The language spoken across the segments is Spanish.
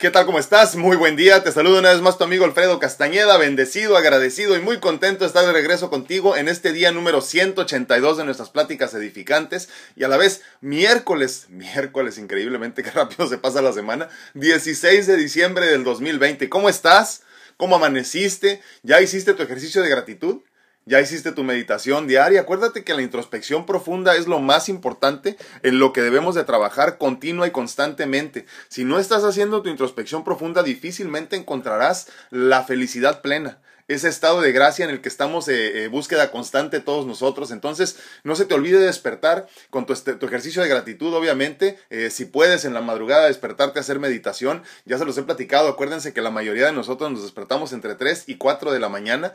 ¿Qué tal? ¿Cómo estás? Muy buen día. Te saludo una vez más tu amigo Alfredo Castañeda, bendecido, agradecido y muy contento de estar de regreso contigo en este día número 182 de nuestras pláticas edificantes y a la vez miércoles, miércoles, increíblemente que rápido se pasa la semana, 16 de diciembre del 2020. ¿Cómo estás? ¿Cómo amaneciste? ¿Ya hiciste tu ejercicio de gratitud? Ya hiciste tu meditación diaria. Acuérdate que la introspección profunda es lo más importante en lo que debemos de trabajar continua y constantemente. Si no estás haciendo tu introspección profunda, difícilmente encontrarás la felicidad plena ese estado de gracia en el que estamos eh, eh, búsqueda constante todos nosotros. Entonces, no se te olvide despertar con tu, este, ejercicio de gratitud, obviamente. Eh, si puedes en la madrugada despertarte a hacer meditación, ya se los he platicado. Acuérdense que la mayoría de nosotros nos despertamos entre 3 y 4 de la mañana,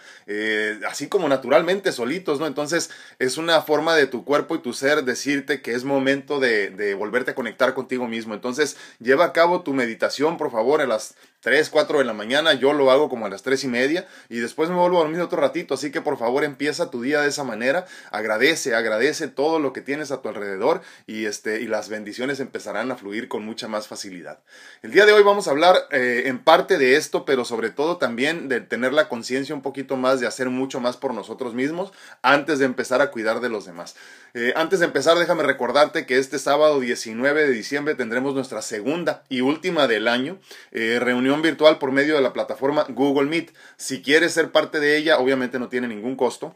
así como naturalmente solitos, ¿no? Entonces, es una forma de tu cuerpo y tu ser decirte que es momento de, de volverte a conectar contigo mismo. Entonces, lleva a cabo tu meditación, por favor, a las 3, 4 de la mañana, yo lo hago como a las 3 y media y después me vuelvo a dormir otro ratito, así que por favor empieza tu día de esa manera, agradece, agradece todo lo que tienes a tu alrededor y, este, y las bendiciones empezarán a fluir con mucha más facilidad. El día de hoy vamos a hablar eh, en parte de esto, pero sobre todo también de tener la conciencia un poquito más, de hacer mucho más por nosotros mismos antes de empezar a cuidar de los demás. Eh, antes de empezar, déjame recordarte que este sábado 19 de diciembre tendremos nuestra segunda y última del año eh, reunión virtual por medio de la plataforma Google Meet. Si quieres ser parte de ella, obviamente no tiene ningún costo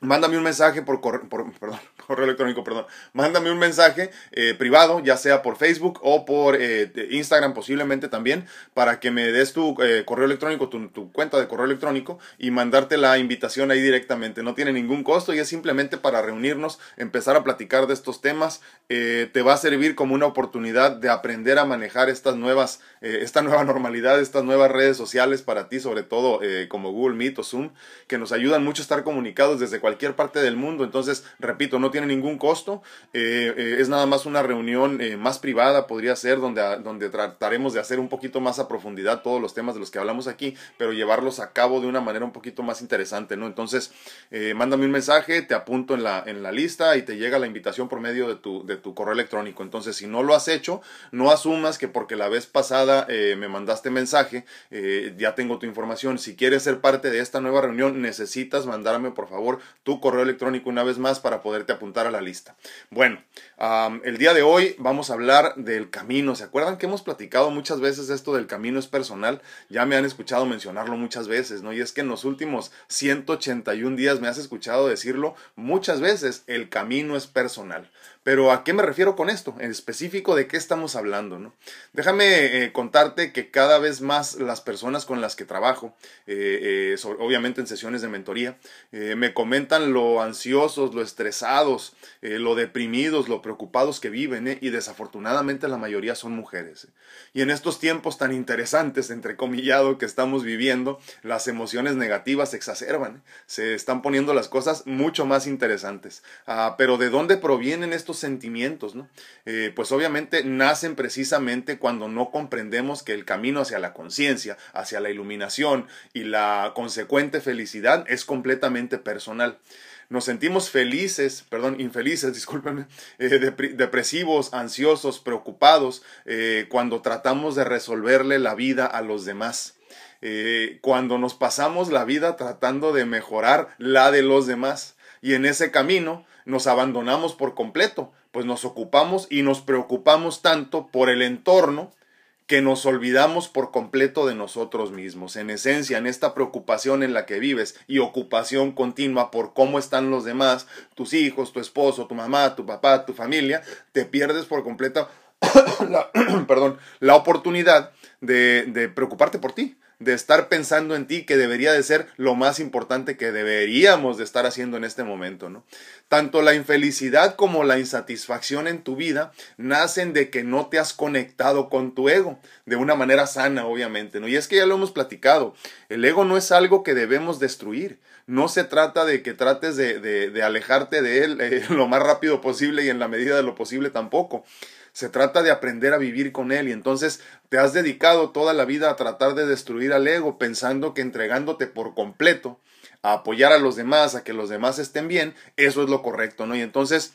mándame un mensaje por, correo, perdón, correo electrónico, perdón, mándame un mensaje eh, privado, ya sea por Facebook o por eh, Instagram posiblemente también, para que me des tu eh, correo electrónico, tu, cuenta de correo electrónico y mandarte la invitación ahí directamente. No tiene ningún costo y es simplemente para reunirnos, empezar a platicar de estos temas. te va a servir como una oportunidad de aprender a manejar estas nuevas, esta nueva normalidad, estas nuevas redes sociales para ti, sobre todo como Google Meet o Zoom, que nos ayudan mucho a estar comunicados desde cualquier parte del mundo. Entonces, repito, no tiene ningún costo. Eh, eh, es nada más una reunión eh, más privada, podría ser, donde, donde trataremos de hacer un poquito más a profundidad todos los temas de los que hablamos aquí, pero llevarlos a cabo de una manera un poquito más interesante, ¿no? Entonces, mándame un mensaje, te apunto en la, en la lista y te llega la invitación por medio de tu, de tu correo electrónico. Entonces, si no lo has hecho, no asumas que porque la vez pasada me mandaste mensaje, ya tengo tu información. Si quieres ser parte de esta nueva reunión, necesitas mandarme, por favor, tu correo electrónico una vez más para poderte apuntar a la lista. Bueno, el día de hoy vamos a hablar del camino. ¿Se acuerdan que hemos platicado muchas veces esto del camino es personal? Ya me han escuchado mencionarlo muchas veces, ¿no? Y es que en los últimos 181 días me has escuchado decirlo muchas veces, el camino es personal. Pero ¿a qué me refiero con esto? En específico, ¿de qué estamos hablando? ¿no? Déjame eh, contarte que cada vez más las personas con las que trabajo, eh, eh, obviamente en sesiones de mentoría, me comentan lo ansiosos, lo estresados, lo deprimidos, lo preocupados que viven y desafortunadamente la mayoría son mujeres. Y en estos tiempos tan interesantes, entre comillado, que estamos viviendo, las emociones negativas se exacerban, se están poniendo las cosas mucho más interesantes. Ah, pero ¿de dónde provienen estos sentimientos, ¿no? Eh, pues obviamente nacen precisamente cuando no comprendemos que el camino hacia la conciencia, hacia la iluminación y la consecuente felicidad es completamente personal nos sentimos felices, perdón, infelices, discúlpenme, eh, depresivos, ansiosos, preocupados, eh, cuando tratamos de resolverle la vida a los demás. cuando nos pasamos la vida tratando de mejorar la de los demás. Y en ese camino nos abandonamos por completo, pues nos ocupamos y nos preocupamos tanto por el entorno que nos olvidamos por completo de nosotros mismos. En esencia, en esta preocupación en la que vives y ocupación continua por cómo están los demás, tus hijos, tu esposo, tu mamá, tu papá, tu familia, te pierdes por completo la, perdón, la oportunidad de, de preocuparte por ti, de estar pensando en ti, que debería de ser lo más importante que deberíamos de estar haciendo en este momento, ¿no? Tanto la infelicidad como la insatisfacción en tu vida nacen de que no te has conectado con tu ego, de una manera sana, obviamente, ¿no? Y es que ya lo hemos platicado, el ego no es algo que debemos destruir, no se trata de que trates de, de, alejarte de él eh, lo más rápido posible y en la medida de lo posible tampoco. Se trata de aprender a vivir con él y entonces te has dedicado toda la vida a tratar de destruir al ego pensando que entregándote por completo a apoyar a los demás, a que los demás estén bien, eso es lo correcto, ¿no? Y entonces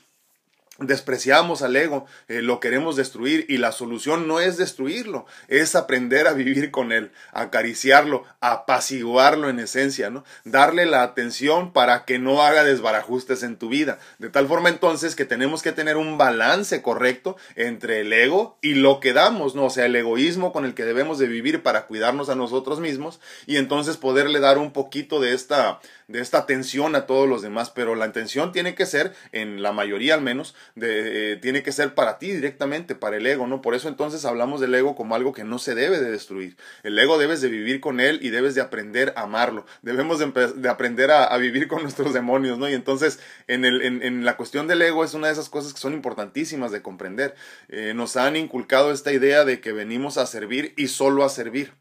despreciamos al ego, eh, lo queremos destruir y la solución no es destruirlo, es aprender a vivir con él, acariciarlo, apaciguarlo en esencia, ¿no? Darle la atención para que no haga desbarajustes en tu vida, de tal forma entonces que tenemos que tener un balance correcto entre el ego y lo que damos, ¿no? O sea, el egoísmo con el que debemos de vivir para cuidarnos a nosotros mismos y entonces poderle dar un poquito de esta de esta atención a todos los demás, pero la atención tiene que ser, en la mayoría al menos, de, eh, tiene que ser para ti directamente, para el ego, ¿no? Por eso entonces hablamos del ego como algo que no se debe de destruir. El ego debes de vivir con él y debes de aprender a amarlo. Debemos de, aprender a, vivir con nuestros demonios, ¿no? Y entonces en, el, en, la cuestión del ego es una de esas cosas que son importantísimas de comprender. Eh, nos han inculcado esta idea de que venimos a servir y solo a servir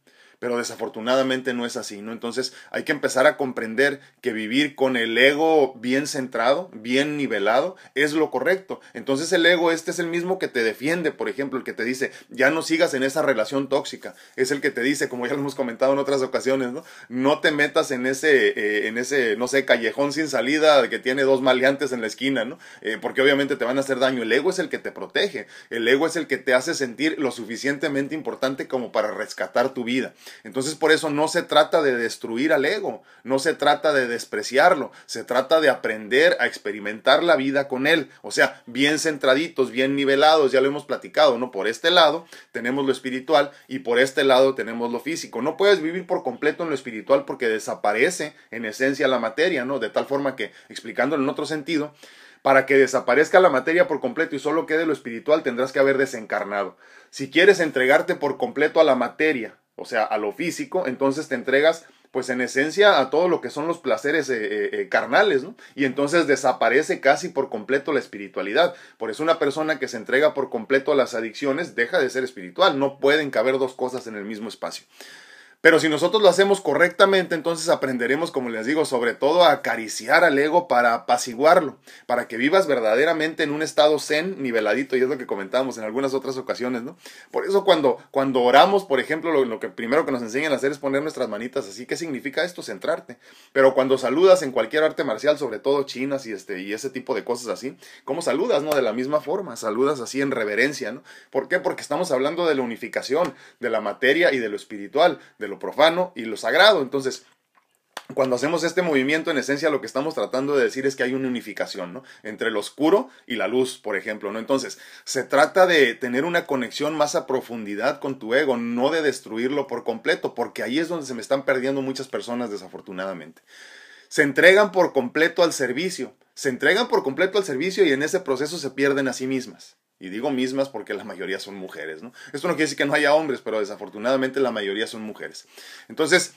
pero desafortunadamente no es así, ¿no? Entonces hay que empezar a comprender que vivir con el ego bien centrado, bien nivelado, es lo correcto. Entonces el ego este es el mismo que te defiende, por ejemplo, el que te dice, ya no sigas en esa relación tóxica, es el que te dice, como ya lo hemos comentado en otras ocasiones, ¿no? No te metas en ese, eh, en ese, no sé, callejón sin salida que tiene dos maleantes en la esquina, ¿no? Eh, porque obviamente te van a hacer daño. El ego es el que te protege, el ego es el que te hace sentir lo suficientemente importante como para rescatar tu vida. Entonces por eso no se trata de destruir al ego, no se trata de despreciarlo, se trata de aprender a experimentar la vida con él. O sea, bien centraditos, bien nivelados, ya lo hemos platicado, ¿no? Por este lado tenemos lo espiritual y por este lado tenemos lo físico. No puedes vivir por completo en lo espiritual porque desaparece en esencia la materia, ¿no? De tal forma que, explicándolo en otro sentido, para que desaparezca la materia por completo y solo quede lo espiritual, tendrás que haber desencarnado. Si quieres entregarte por completo a la materia, o sea, a lo físico, entonces te entregas pues en esencia a todo lo que son los placeres eh, eh, eh, carnales, ¿no? Y entonces desaparece casi por completo la espiritualidad. Por eso una persona que se entrega por completo a las adicciones deja de ser espiritual. No pueden caber dos cosas en el mismo espacio. Pero si nosotros lo hacemos correctamente, entonces aprenderemos, como les digo, sobre todo a acariciar al ego para apaciguarlo, para que vivas verdaderamente en un estado zen niveladito, y es lo que comentábamos en algunas otras ocasiones, ¿no? Por eso cuando, cuando oramos, por ejemplo, lo, que primero que nos enseñan a hacer es poner nuestras manitas así. ¿Qué significa esto? Centrarte. Pero cuando saludas en cualquier arte marcial, sobre todo chinas y, este, y ese tipo de cosas así, ¿cómo saludas, no? De la misma forma, saludas así en reverencia, ¿no? ¿Por qué? Porque estamos hablando de la unificación, de la materia y de lo espiritual, de lo profano y lo sagrado. Entonces, cuando hacemos este movimiento, en esencia lo que estamos tratando de decir es que hay una unificación, ¿no? Entre lo oscuro y la luz, por ejemplo, ¿no? Entonces, se trata de tener una conexión más a profundidad con tu ego, no de destruirlo por completo, porque ahí es donde se me están perdiendo muchas personas, desafortunadamente. Se entregan por completo al servicio, se entregan por completo al servicio y en ese proceso se pierden a sí mismas. Y digo mismas porque la mayoría son mujeres, ¿no? Esto no quiere decir que no haya hombres, pero desafortunadamente la mayoría son mujeres. Entonces,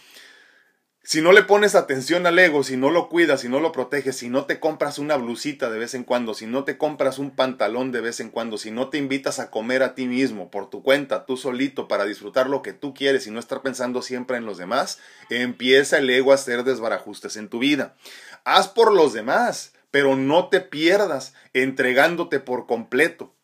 si no le pones atención al ego, si no lo cuidas, si no lo proteges, si no te compras una blusita de vez en cuando, si no te compras un pantalón de vez en cuando, si no te invitas a comer a ti mismo por tu cuenta, tú solito, para disfrutar lo que tú quieres y no estar pensando siempre en los demás, empieza el ego a hacer desbarajustes en tu vida. Haz por los demás, pero no te pierdas entregándote por completo.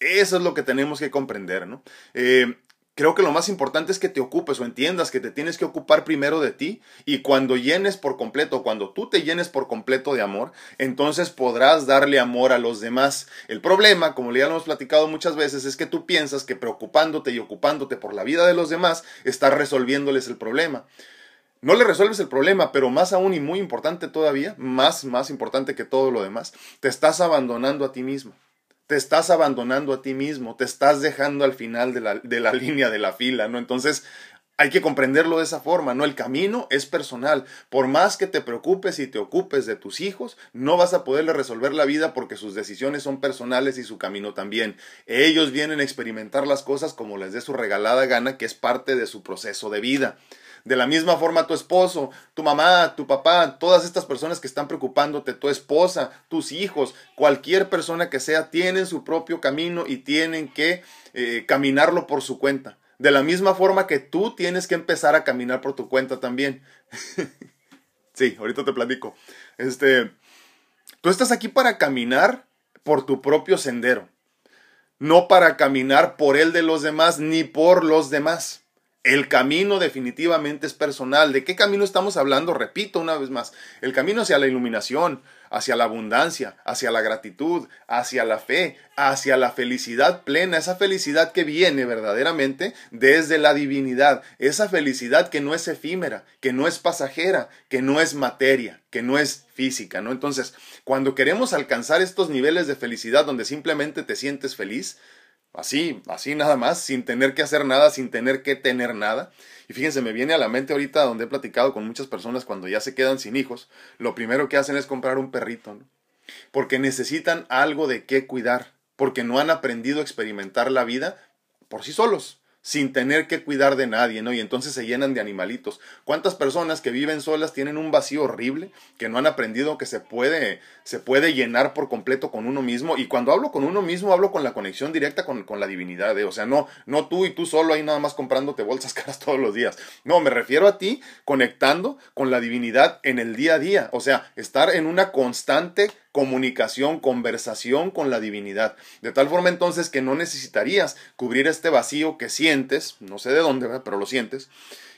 Eso es lo que tenemos que comprender, ¿no? Eh, creo que lo más importante es que te ocupes o entiendas que te tienes que ocupar primero de ti y cuando llenes por completo, cuando tú te llenes por completo de amor, entonces podrás darle amor a los demás. El problema, como ya lo hemos platicado muchas veces, es que tú piensas que preocupándote y ocupándote por la vida de los demás, estás resolviéndoles el problema. No le resuelves el problema, pero más aún y muy importante todavía, más, más importante que todo lo demás, te estás abandonando a ti mismo te estás abandonando a ti mismo, te estás dejando al final de la, de la línea de la fila, ¿no? Entonces, hay que comprenderlo de esa forma, ¿no? El camino es personal. Por más que te preocupes y te ocupes de tus hijos, no vas a poderle resolver la vida porque sus decisiones son personales y su camino también. Ellos vienen a experimentar las cosas como les dé su regalada gana, que es parte de su proceso de vida. De la misma forma tu esposo, tu mamá, tu papá, todas estas personas que están preocupándote, tu esposa, tus hijos, cualquier persona que sea, tienen su propio camino y tienen que eh, caminarlo por su cuenta. De la misma forma que tú tienes que empezar a caminar por tu cuenta también. sí, ahorita te platico. Este, tú estás aquí para caminar por tu propio sendero, no para caminar por el de los demás ni por los demás. El camino definitivamente es personal. ¿De qué camino estamos hablando? Repito una vez más, el camino hacia la iluminación, hacia la abundancia, hacia la gratitud, hacia la fe, hacia la felicidad plena, esa felicidad que viene verdaderamente desde la divinidad, esa felicidad que no es efímera, que no es pasajera, que no es materia, que no es física, ¿no? Entonces, cuando queremos alcanzar estos niveles de felicidad donde simplemente te sientes feliz, así, así nada más, sin tener que hacer nada, sin tener que tener nada, y fíjense, me viene a la mente ahorita donde he platicado con muchas personas cuando ya se quedan sin hijos, lo primero que hacen es comprar un perrito, ¿no? Porque necesitan algo de qué cuidar, porque no han aprendido a experimentar la vida por sí solos sin tener que cuidar de nadie, ¿no? Y entonces se llenan de animalitos. ¿Cuántas personas que viven solas tienen un vacío horrible que no han aprendido que se puede, se puede llenar por completo con uno mismo? Y cuando hablo con uno mismo, hablo con la conexión directa con, con la divinidad, ¿eh? O sea, no, no tú y tú solo ahí nada más comprándote bolsas caras todos los días. No, me refiero a ti conectando con la divinidad en el día a día. O sea, estar en una constante comunicación, conversación con la divinidad. De tal forma entonces que no necesitarías cubrir este vacío que sientes, no sé de dónde, pero lo sientes,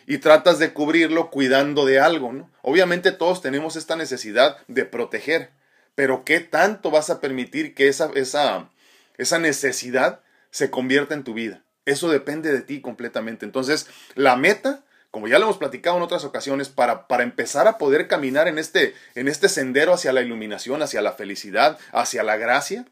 y tratas de cubrirlo cuidando de algo, ¿no? Obviamente todos tenemos esta necesidad de proteger, pero ¿qué tanto vas a permitir que esa, esa, esa necesidad se convierta en tu vida? Eso depende de ti completamente. Entonces, la meta como ya lo hemos platicado en otras ocasiones, para, para empezar a poder caminar en este, en este sendero hacia la iluminación, hacia la felicidad, hacia la gracia,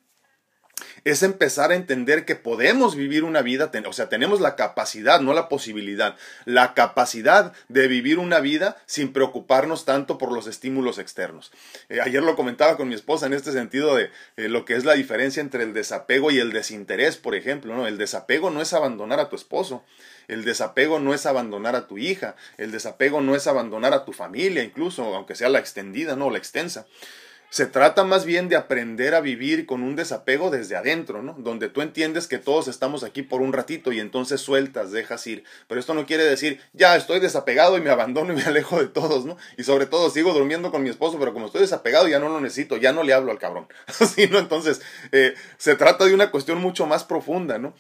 es empezar a entender que podemos vivir una vida, o sea, tenemos la capacidad, no la posibilidad, la capacidad de vivir una vida sin preocuparnos tanto por los estímulos externos. Eh, ayer lo comentaba con mi esposa en este sentido de eh, lo que es la diferencia entre el desapego y el desinterés, por ejemplo. ¿no? El desapego no es abandonar a tu esposo, el desapego no es abandonar a tu hija, el desapego no es abandonar a tu familia, incluso, aunque sea la extendida, no, la extensa. Se trata más bien de aprender a vivir con un desapego desde adentro, ¿no? Donde tú entiendes que todos estamos aquí por un ratito y entonces sueltas, dejas ir. Pero esto no quiere decir, ya estoy desapegado y me abandono y me alejo de todos, ¿no? Y sobre todo sigo durmiendo con mi esposo, pero como estoy desapegado ya no lo necesito, ya no le hablo al cabrón. Así, ¿no? Entonces, eh, se trata de una cuestión mucho más profunda, ¿no?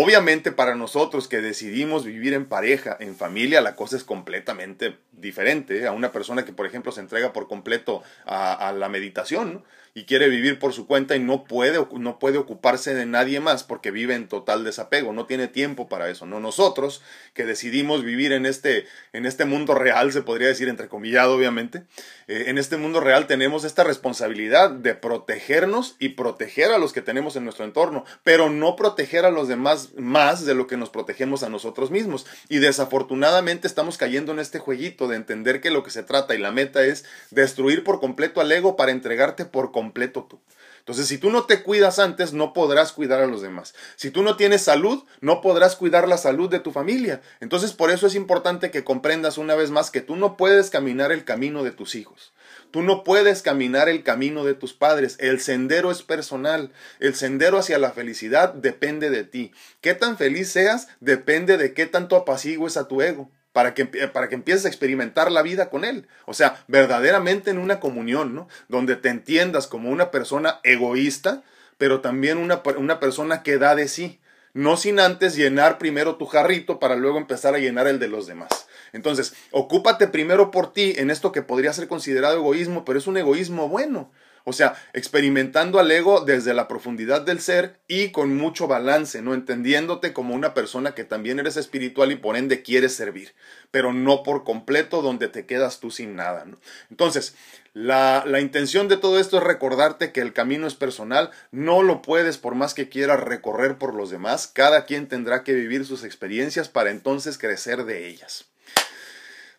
Obviamente para nosotros que decidimos vivir en pareja, en familia, la cosa es completamente diferente ¿eh? a una persona que, por ejemplo, se entrega por completo a, la meditación. ¿no? Y quiere vivir por su cuenta y no puede, no puede ocuparse de nadie más porque vive en total desapego, no tiene tiempo para eso. No nosotros que decidimos vivir en este, en este mundo real, se podría decir entrecomillado obviamente, eh, en este mundo real tenemos esta responsabilidad de protegernos y proteger a los que tenemos en nuestro entorno, pero no proteger a los demás más de lo que nos protegemos a nosotros mismos. Y desafortunadamente estamos cayendo en este jueguito de entender que lo que se trata y la meta es destruir por completo al ego para entregarte por completo tú. Entonces, si tú no te cuidas antes, no podrás cuidar a los demás. Si tú no tienes salud, no podrás cuidar la salud de tu familia. Entonces, por eso es importante que comprendas una vez más que tú no puedes caminar el camino de tus hijos. Tú no puedes caminar el camino de tus padres. El sendero es personal. El sendero hacia la felicidad depende de ti. Qué tan feliz seas depende de qué tanto apacigues a tu ego para que, para que empieces a experimentar la vida con Él. O sea, verdaderamente en una comunión, ¿no? Donde te entiendas como una persona egoísta, pero también una, una persona que da de sí. No sin antes llenar primero tu jarrito para luego empezar a llenar el de los demás. Entonces, ocúpate primero por ti en esto que podría ser considerado egoísmo, pero es un egoísmo bueno. O sea, experimentando al ego desde la profundidad del ser y con mucho balance, ¿no? Entendiéndote como una persona que también eres espiritual y por ende quieres servir, pero no por completo donde te quedas tú sin nada. Entonces, la, la, intención de todo esto es recordarte que el camino es personal, no lo puedes por más que quieras recorrer por los demás, cada quien tendrá que vivir sus experiencias para entonces crecer de ellas.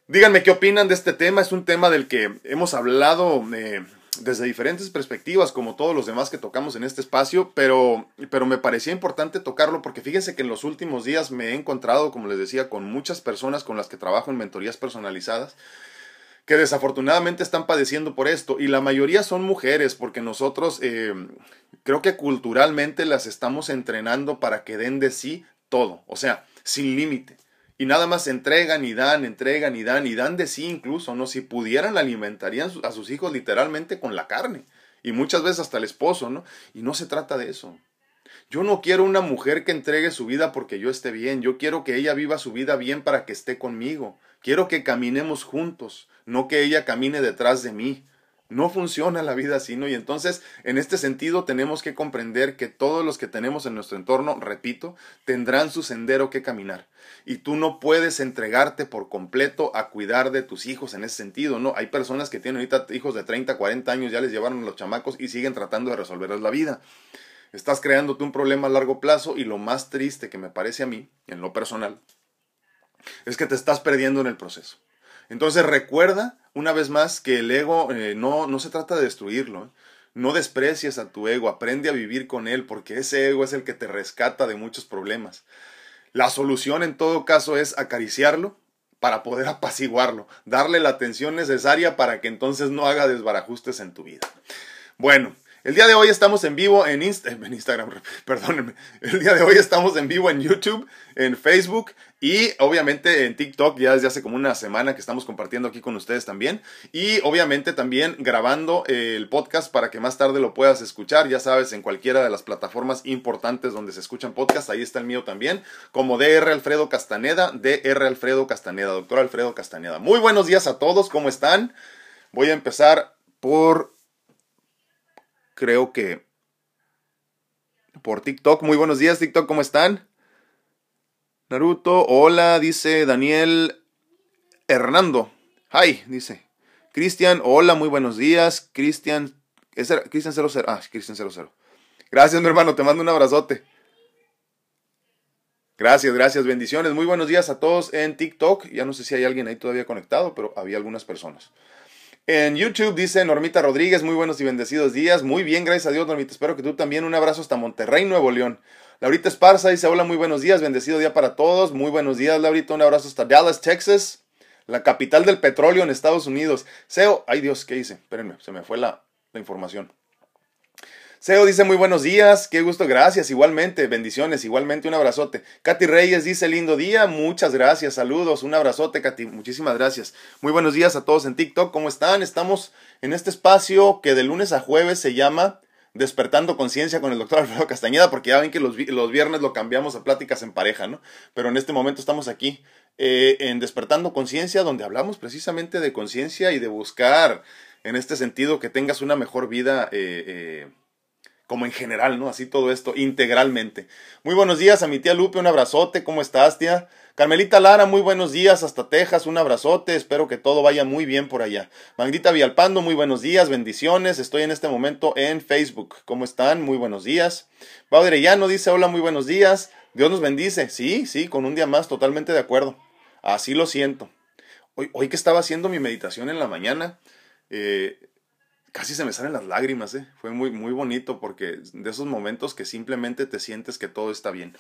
Díganme qué opinan de este tema, es un tema del que hemos hablado eh, desde diferentes perspectivas, como todos los demás que tocamos en este espacio, pero, pero me parecía importante tocarlo porque fíjense que en los últimos días me he encontrado, como les decía, con muchas personas con las que trabajo en mentorías personalizadas que desafortunadamente están padeciendo por esto y la mayoría son mujeres porque nosotros eh, creo que culturalmente las estamos entrenando para que den de sí todo, o sea, sin límite y nada más entregan y dan, entregan y dan y dan de sí incluso, ¿no? Si pudieran alimentarían a sus hijos literalmente con la carne y muchas veces hasta el esposo, ¿no? Y no se trata de eso. Yo no quiero una mujer que entregue su vida porque yo esté bien, yo quiero que ella viva su vida bien para que esté conmigo. Quiero que caminemos juntos, no que ella camine detrás de mí. No funciona la vida así, ¿no? Y entonces, en este sentido, tenemos que comprender que todos los que tenemos en nuestro entorno, repito, tendrán su sendero que caminar. Y tú no puedes entregarte por completo a cuidar de tus hijos en ese sentido, ¿no? Hay personas que tienen ahorita hijos de 30, 40 años, ya les llevaron los chamacos y siguen tratando de resolverles la vida. Estás creándote un problema a largo plazo y lo más triste que me parece a mí, en lo personal, es que te estás perdiendo en el proceso. Entonces recuerda una vez más que el ego eh, no, no se trata de destruirlo. ¿eh? No desprecies a tu ego, aprende a vivir con él porque ese ego es el que te rescata de muchos problemas. La solución en todo caso es acariciarlo para poder apaciguarlo, darle la atención necesaria para que entonces no haga desbarajustes en tu vida. Bueno, el día de hoy estamos en vivo en, en Instagram, perdónenme. El día de hoy estamos en vivo en YouTube, en Facebook y obviamente en TikTok ya desde hace como una semana que estamos compartiendo aquí con ustedes también. Y obviamente también grabando el podcast para que más tarde lo puedas escuchar. Ya sabes, en cualquiera de las plataformas importantes donde se escuchan podcasts, ahí está el mío también, como DR Alfredo Castaneda, DR Alfredo Castaneda, doctor Alfredo Castaneda. Muy buenos días a todos, ¿cómo están? Voy a empezar por creo que por TikTok. Muy buenos días, TikTok, ¿cómo están? Naruto, hola, dice Daniel Hernando. Hi, dice. Cristian, hola, muy buenos días. Cristian, Cristian 00. Ah, Cristian 00. Gracias, mi hermano, te mando un abrazote. Gracias, gracias, bendiciones. Muy buenos días a todos en TikTok. Ya no sé si hay alguien ahí todavía conectado, pero había algunas personas. En YouTube dice Normita Rodríguez, muy buenos y bendecidos días. Muy bien, gracias a Dios, Normita. Espero que tú también. Un abrazo hasta Monterrey, Nuevo León. Laurita Esparza dice, hola, muy buenos días, bendecido día para todos. Muy buenos días, Laurita. Un abrazo hasta Dallas, Texas, la capital del petróleo en Estados Unidos. Seo, ay Dios, ¿qué hice? Espérenme, se me fue la, la información. Seo dice muy buenos días, qué gusto, gracias, igualmente, bendiciones, igualmente un abrazote. Katy Reyes dice lindo día, muchas gracias, saludos, un abrazote, Katy, muchísimas gracias. Muy buenos días a todos en TikTok, ¿cómo están? Estamos en este espacio que de lunes a jueves se llama Despertando Conciencia con el doctor Alfredo Castañeda, porque ya ven que los, los, viernes lo cambiamos a pláticas en pareja, ¿no? Pero en este momento estamos aquí eh, en Despertando Conciencia, donde hablamos precisamente de conciencia y de buscar, en este sentido, que tengas una mejor vida. Eh, eh, como en general, ¿no? Así todo esto, integralmente. Muy buenos días a mi tía Lupe, un abrazote, ¿cómo estás, tía? Carmelita Lara, muy buenos días hasta Texas, un abrazote, espero que todo vaya muy bien por allá. Magdita Vialpando, muy buenos días, bendiciones, estoy en este momento en Facebook, ¿cómo están? Muy buenos días. Llano dice, hola, muy buenos días, Dios nos bendice, sí, sí, con un día más, totalmente de acuerdo, así lo siento. Hoy, hoy que estaba haciendo mi meditación en la mañana, eh, casi se me salen las lágrimas, ¿eh? Fue muy, muy bonito porque de esos momentos que simplemente te sientes que todo está bien.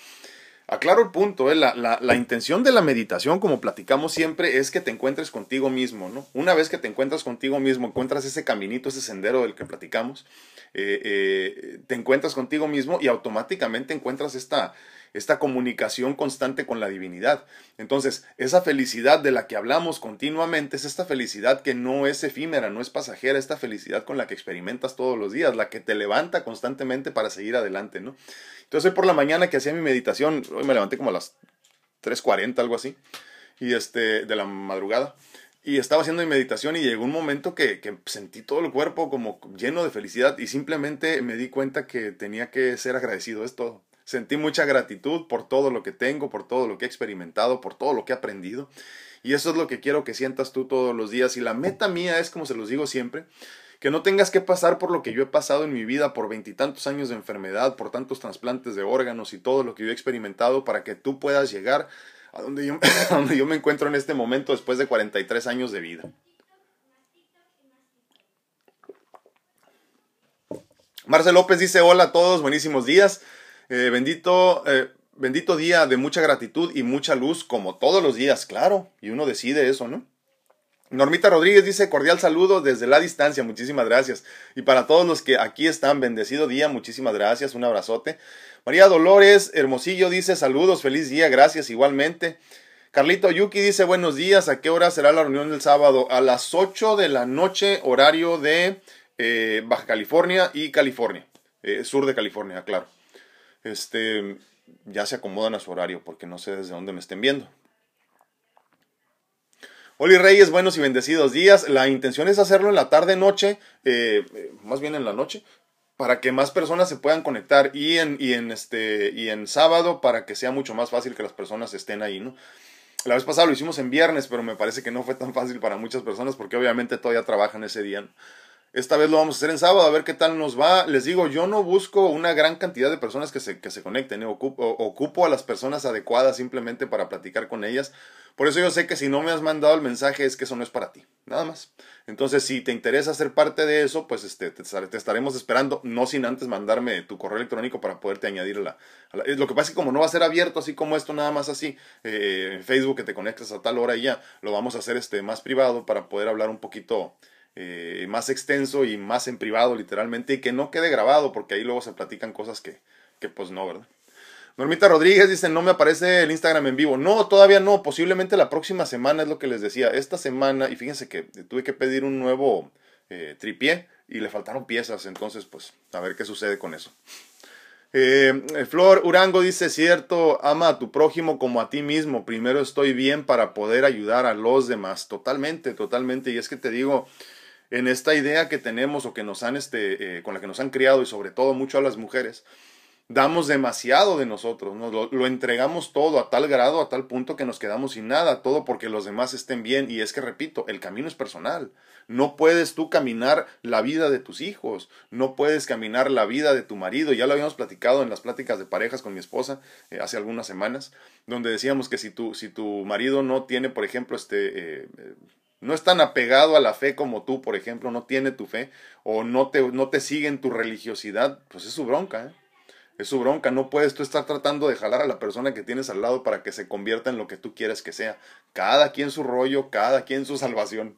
Aclaro el punto, ¿eh? la, la, intención de la meditación, como platicamos siempre, es que te encuentres contigo mismo, ¿no? Una vez que te encuentras contigo mismo, encuentras ese caminito, ese sendero del que platicamos, eh, eh, te encuentras contigo mismo y automáticamente encuentras esta, esta comunicación constante con la divinidad. Entonces, esa felicidad de la que hablamos continuamente es esta felicidad que no es efímera, no es pasajera, esta felicidad con la que experimentas todos los días, la que te levanta constantemente para seguir adelante, ¿no? Entonces, hoy por la mañana que hacía mi meditación, hoy me levanté como a las 3.40, algo así, y este, de la madrugada. Y estaba haciendo mi meditación y llegó un momento que, que, sentí todo el cuerpo como lleno de felicidad y simplemente me di cuenta que tenía que ser agradecido, es todo. Sentí mucha gratitud por todo lo que tengo, por todo lo que he experimentado, por todo lo que he aprendido. Y eso es lo que quiero que sientas tú todos los días. Y la meta mía es, como se los digo siempre, que no tengas que pasar por lo que yo he pasado en mi vida, por veintitantos años de enfermedad, por tantos trasplantes de órganos y todo lo que yo he experimentado para que tú puedas llegar a donde yo, donde yo me encuentro en este momento después de 43 años de vida. Marcel López dice hola a todos, buenísimos días. Eh, bendito, eh, bendito día de mucha gratitud y mucha luz, como todos los días, claro. Y uno decide eso, ¿no? Normita Rodríguez dice cordial saludo desde la distancia, muchísimas gracias. Y para todos los que aquí están, bendecido día, muchísimas gracias, un abrazote. María Dolores Hermosillo dice saludos, feliz día, gracias igualmente. Carlito Yuki dice buenos días, ¿a qué hora será la reunión del sábado? A las 8 de la noche, horario de eh, Baja California y California, sur de California, claro este, ya se acomodan a su horario porque no sé desde dónde me estén viendo. Oli Reyes, buenos y bendecidos días. La intención es hacerlo en la tarde, noche, eh, más bien en la noche, para que más personas se puedan conectar y en, y en este y en sábado para que sea mucho más fácil que las personas estén ahí, ¿no? La vez pasada lo hicimos en viernes, pero me parece que no fue tan fácil para muchas personas porque obviamente todavía trabajan ese día. Esta vez lo vamos a hacer en sábado, a ver qué tal nos va. Les digo, yo no busco una gran cantidad de personas que se, que se conecten. ¿eh? Ocupo, ocupo, a las personas adecuadas simplemente para platicar con ellas. Por eso yo sé que si no me has mandado el mensaje es que eso no es para ti. Nada más. Entonces, si te interesa ser parte de eso, pues este, te, estaremos esperando, no sin antes mandarme tu correo electrónico para poderte añadir a la, Lo que pasa es que como no va a ser abierto así como esto, nada más así, eh, en Facebook que te conectes a tal hora y ya, lo vamos a hacer este, más privado para poder hablar un poquito eh, más extenso y más en privado literalmente y que no quede grabado porque ahí luego se platican cosas que, que pues no, ¿verdad? Normita Rodríguez dice, no me aparece el Instagram en vivo. No, todavía no, posiblemente la próxima semana es lo que les decía. Esta semana, y fíjense que tuve que pedir un nuevo eh, tripié y le faltaron piezas, entonces pues a ver qué sucede con eso. Eh, Flor Urango dice, cierto, ama a tu prójimo como a ti mismo. Primero estoy bien para poder ayudar a los demás. Totalmente, totalmente. Y es que te digo, en esta idea que tenemos o que nos han, este, eh, con la que nos han criado y sobre todo mucho a las mujeres, damos demasiado de nosotros, lo, entregamos todo a tal grado, a tal punto que nos quedamos sin nada, todo porque los demás estén bien. Y es que, repito, el camino es personal. No puedes tú caminar la vida de tus hijos, no puedes caminar la vida de tu marido. Ya lo habíamos platicado en las pláticas de parejas con mi esposa eh, hace algunas semanas, donde decíamos que si tu, si tu marido no tiene, por ejemplo, este... Eh, no es tan apegado a la fe como tú, por ejemplo, no tiene tu fe o no te, no te sigue en tu religiosidad, pues es su bronca, ¿eh? es su bronca. No puedes tú estar tratando de jalar a la persona que tienes al lado para que se convierta en lo que tú quieres que sea. Cada quien su rollo, cada quien su salvación.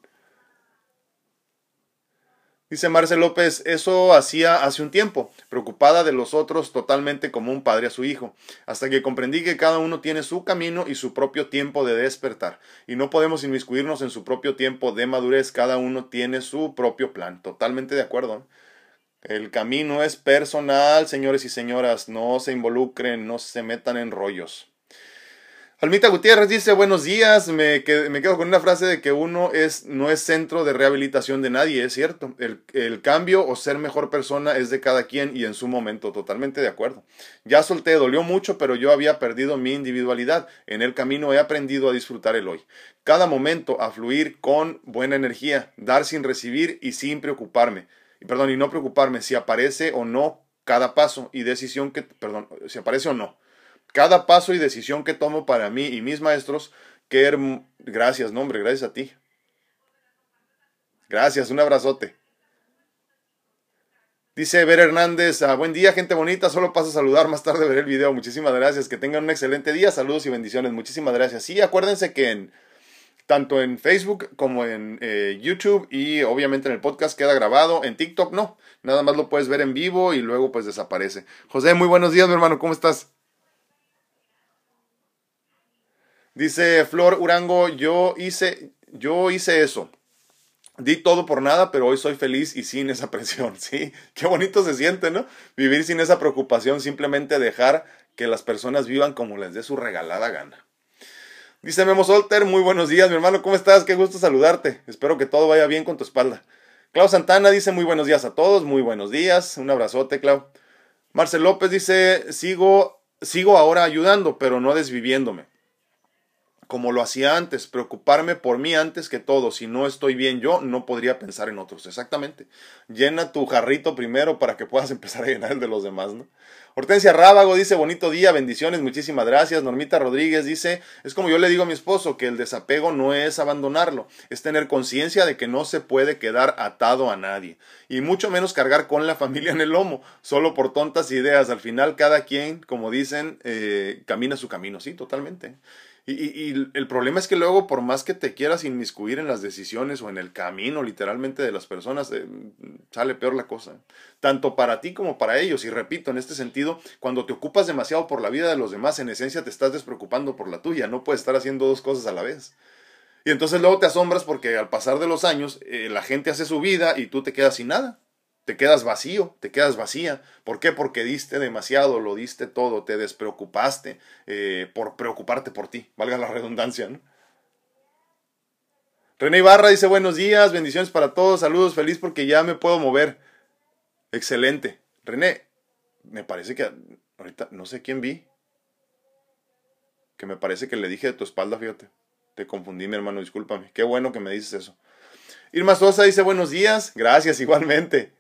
Dice Marcel López, eso hacía hace un tiempo, preocupada de los otros totalmente como un padre a su hijo, hasta que comprendí que cada uno tiene su camino y su propio tiempo de despertar, y no podemos inmiscuirnos en su propio tiempo de madurez, cada uno tiene su propio plan, totalmente de acuerdo. El camino es personal, señores y señoras, no se involucren, no se metan en rollos. Almita Gutiérrez dice buenos días, me quedo, con una frase de que uno es, no es centro de rehabilitación de nadie, es cierto. El, el, cambio o ser mejor persona es de cada quien y en su momento, totalmente de acuerdo. Ya solté, dolió mucho, pero yo había perdido mi individualidad. En el camino he aprendido a disfrutar el hoy. Cada momento a fluir con buena energía, dar sin recibir y sin preocuparme. Y perdón, y no preocuparme si aparece o no cada paso y decisión que, perdón, si aparece o no cada paso y decisión que tomo para mí y mis maestros, qué gracias, nombre, gracias a ti. Gracias, un abrazote. Dice Ver Hernández, ah, buen día, gente bonita, solo paso a saludar, más tarde veré el video. Muchísimas gracias, que tengan un excelente día, saludos y bendiciones, muchísimas gracias. Sí, acuérdense que en, tanto en Facebook como en eh, YouTube y obviamente en el podcast queda grabado, en TikTok no, nada más lo puedes ver en vivo y luego pues desaparece. José, muy buenos días, mi hermano, ¿cómo estás? Dice Flor Urango, yo hice, yo hice eso. Di todo por nada, pero hoy soy feliz y sin esa presión, ¿sí? Qué bonito se siente, ¿no? Vivir sin esa preocupación, simplemente dejar que las personas vivan como les dé su regalada gana. Dice Memo Solter, muy buenos días, mi hermano, ¿cómo estás? Qué gusto saludarte. Espero que todo vaya bien con tu espalda. Clau Santana dice muy buenos días a todos, muy buenos días. Un abrazote, Clau. Marcel López dice, sigo, sigo ahora ayudando, pero no desviviéndome como lo hacía antes, preocuparme por mí antes que todo. Si no estoy bien yo, no podría pensar en otros. Exactamente. Llena tu jarrito primero para que puedas empezar a llenar el de los demás, ¿no? Hortensia Rábago dice, bonito día, bendiciones, muchísimas gracias. Normita Rodríguez dice, es como yo le digo a mi esposo, que el desapego no es abandonarlo, es tener conciencia de que no se puede quedar atado a nadie, y mucho menos cargar con la familia en el lomo, solo por tontas ideas. Al final cada quien, como dicen, eh, camina su camino, sí, totalmente. Y, y, el problema es que luego, por más que te quieras inmiscuir en las decisiones o en el camino literalmente de las personas, eh, sale peor la cosa. Tanto para ti como para ellos. Y repito, en este sentido, cuando te ocupas demasiado por la vida de los demás, en esencia te estás despreocupando por la tuya. No puedes estar haciendo dos cosas a la vez. Y entonces luego te asombras porque al pasar de los años, eh, la gente hace su vida y tú te quedas sin nada te quedas vacío, te quedas vacía. ¿Por qué? Porque diste demasiado, lo diste todo, te despreocupaste eh, por preocuparte por ti, valga la redundancia. ¿no? René Ibarra dice buenos días, bendiciones para todos, saludos, feliz porque ya me puedo mover. Excelente. René, me parece que ahorita no sé quién vi. Que me parece que le dije de tu espalda, fíjate. Te confundí, mi hermano, discúlpame. Qué bueno que me dices eso. Irma Sosa dice buenos días. Gracias, igualmente.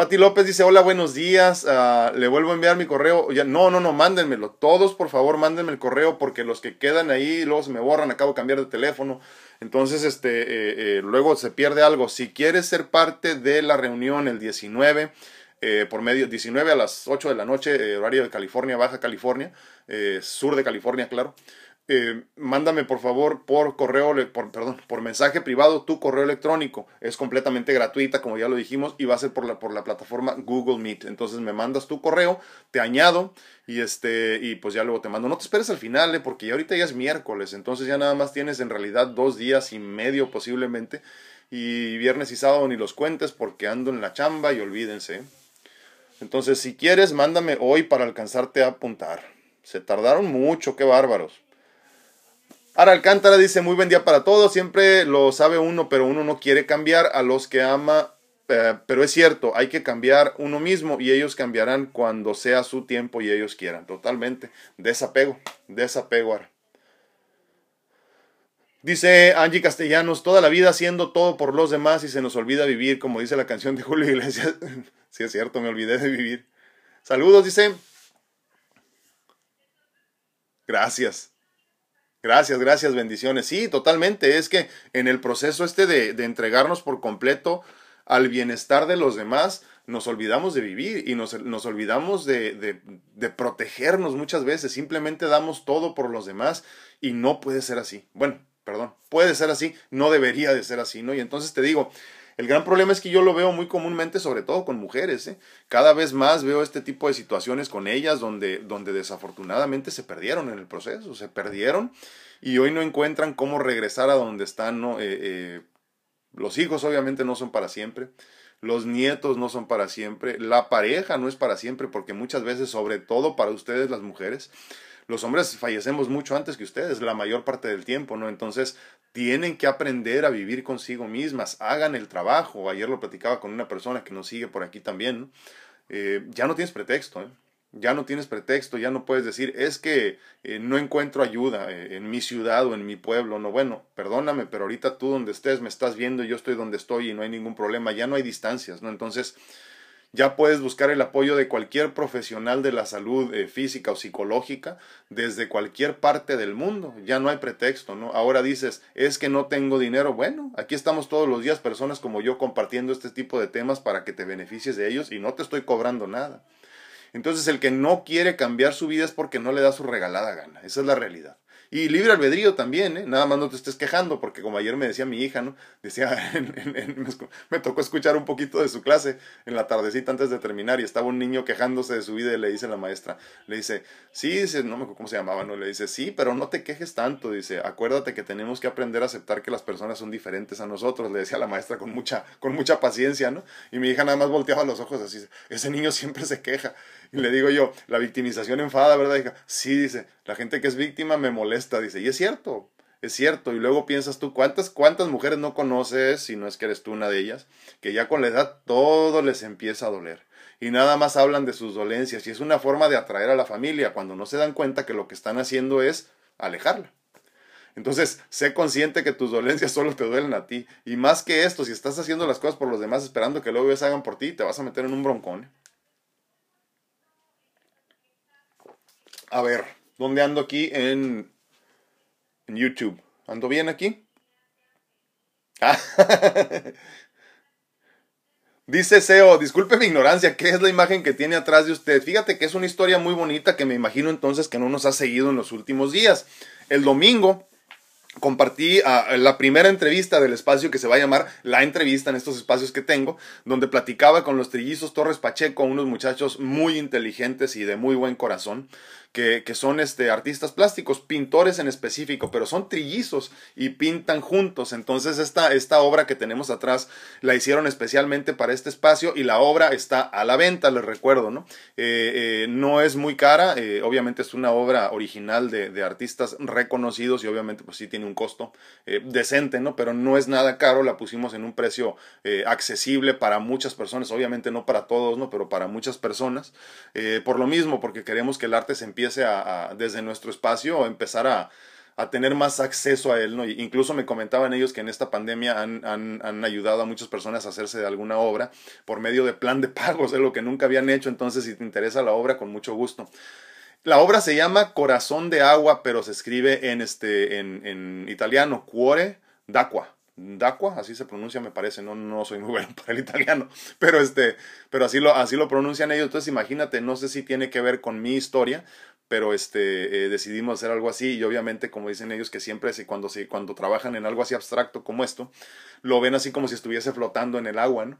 Pati López dice, hola, buenos días. Ah, le vuelvo a enviar mi correo. No, no, no, mándenmelo. Todos, por favor, mándenme el correo porque los que quedan ahí luego se me borran. Acabo de cambiar de teléfono. Entonces, este, eh, eh, luego se pierde algo. Si quieres ser parte de la reunión el 19, eh, por medio 19 a las 8 de la noche, horario de California, Baja California, sur de California, claro. Eh, mándame por favor por correo, por, perdón, por mensaje privado tu correo electrónico. Es completamente gratuita, como ya lo dijimos, y va a ser por la, por la plataforma Google Meet. Entonces me mandas tu correo, te añado y este y pues ya luego te mando. No te esperes al final, eh, porque ya ahorita ya es miércoles, entonces ya nada más tienes en realidad dos días y medio posiblemente. Y viernes y sábado ni los cuentes porque ando en la chamba y olvídense. Entonces, si quieres, mándame hoy para alcanzarte a apuntar. Se tardaron mucho, qué bárbaros. Ara Alcántara dice, muy buen día para todos, siempre lo sabe uno, pero uno no quiere cambiar a los que ama, eh, pero es cierto, hay que cambiar uno mismo y ellos cambiarán cuando sea su tiempo y ellos quieran, totalmente. Desapego, desapego, Ara. Dice Angie Castellanos, toda la vida haciendo todo por los demás y se nos olvida vivir, como dice la canción de Julio Iglesias. sí es cierto, me olvidé de vivir. Saludos, dice. Gracias. Gracias, gracias, bendiciones. Sí, totalmente. Es que en el proceso este de, de, entregarnos por completo al bienestar de los demás, nos olvidamos de vivir y nos, nos olvidamos de, de, de, protegernos muchas veces. Simplemente damos todo por los demás y no puede ser así. Bueno, perdón, puede ser así, no debería de ser así, ¿no? Y entonces te digo, el gran problema es que yo lo veo muy comúnmente, sobre todo con mujeres. ¿eh? Cada vez más veo este tipo de situaciones con ellas donde, donde desafortunadamente se perdieron en el proceso, se perdieron y hoy no encuentran cómo regresar a donde están. Eh, eh, los hijos obviamente no son para siempre. Los nietos no son para siempre, la pareja no es para siempre, porque muchas veces, sobre todo para ustedes las mujeres, los hombres fallecemos mucho antes que ustedes, la mayor parte del tiempo, ¿no? Entonces, tienen que aprender a vivir consigo mismas, hagan el trabajo. Ayer lo platicaba con una persona que nos sigue por aquí también, ¿no? Eh, ya no tienes pretexto, ¿eh? ya no tienes pretexto, ya no puedes decir, es que eh, no encuentro ayuda en mi ciudad o en mi pueblo, no, bueno, perdóname, pero ahorita tú donde estés me estás viendo, yo estoy donde estoy y no hay ningún problema, ya no hay distancias, ¿no? Entonces, ya puedes buscar el apoyo de cualquier profesional de la salud eh, física o psicológica desde cualquier parte del mundo. Ya no hay pretexto, ¿no? Ahora dices, es que no tengo dinero. Bueno, aquí estamos todos los días personas como yo compartiendo este tipo de temas para que te beneficies de ellos y no te estoy cobrando nada. Entonces el que no quiere cambiar su vida es porque no le da su regalada gana. Esa es la realidad. Y libre albedrío también, ¿eh? Nada más no te estés quejando, porque como ayer me decía mi hija, ¿no? Decía, me tocó escuchar un poquito de su clase en la tardecita antes de terminar y estaba un niño quejándose de su vida y le dice la maestra, le dice, sí, dice, no me acuerdo cómo se llamaba, ¿no? Le dice, sí, pero no te quejes tanto, dice, acuérdate que tenemos que aprender a aceptar que las personas son diferentes a nosotros, le decía la maestra con mucha, con mucha paciencia, ¿no? Y mi hija nada más volteaba los ojos así, ese niño siempre se queja. Y le digo yo, la victimización enfada, ¿verdad, hija? Sí, dice, la gente que es víctima me molesta, dice, y es cierto, es cierto. Y luego piensas tú, ¿cuántas, cuántas mujeres no conoces, si no es que eres tú una de ellas, que ya con la edad todo les empieza a doler? Y nada más hablan de sus dolencias. Y es una forma de atraer a la familia cuando no se dan cuenta que lo que están haciendo es alejarla. Entonces, sé consciente que tus dolencias solo te duelen a ti. Y más que esto, si estás haciendo las cosas por los demás esperando que luego ellos hagan por ti, te vas a meter en un broncón. A ver, ¿dónde ando aquí? En, YouTube. ¿Ando bien aquí? Dice Seo, disculpe mi ignorancia, ¿qué es la imagen que tiene atrás de usted? Fíjate que es una historia muy bonita que me imagino entonces que no nos ha seguido en los últimos días. El domingo compartí ah, la primera entrevista del espacio que se va a llamar La Entrevista en estos espacios que tengo, donde platicaba con los trillizos Torres Pacheco, unos muchachos muy inteligentes y de muy buen corazón, que, son este, artistas plásticos, pintores en específico, pero son trillizos y pintan juntos. Entonces esta, esta obra que tenemos atrás la hicieron especialmente para este espacio y la obra está a la venta, les recuerdo, ¿no? Eh, eh, no es muy cara, eh, obviamente es una obra original de, de, artistas reconocidos y obviamente pues sí tiene un costo decente, ¿no? Pero no es nada caro, la pusimos en un precio accesible para muchas personas, obviamente no para todos, ¿no? Pero para muchas personas. por lo mismo, porque queremos que el arte se empiece a, desde nuestro espacio, a empezar a, tener más acceso a él, ¿no? Incluso me comentaban ellos que en esta pandemia han, ayudado a muchas personas a hacerse alguna obra por medio de plan de pagos, es lo que nunca habían hecho, entonces si te interesa la obra, con mucho gusto. La obra se llama Corazón de Agua, pero se escribe en, este, en, en italiano, Cuore d'Acqua. D'Acqua, así se pronuncia, me parece, no, soy muy bueno para el italiano, pero, este, pero así lo pronuncian ellos. Entonces imagínate, no sé si tiene que ver con mi historia, pero este, eh, decidimos hacer algo así y obviamente como dicen ellos que siempre cuando, cuando trabajan en algo así abstracto como esto, lo ven así como si estuviese flotando en el agua, ¿no?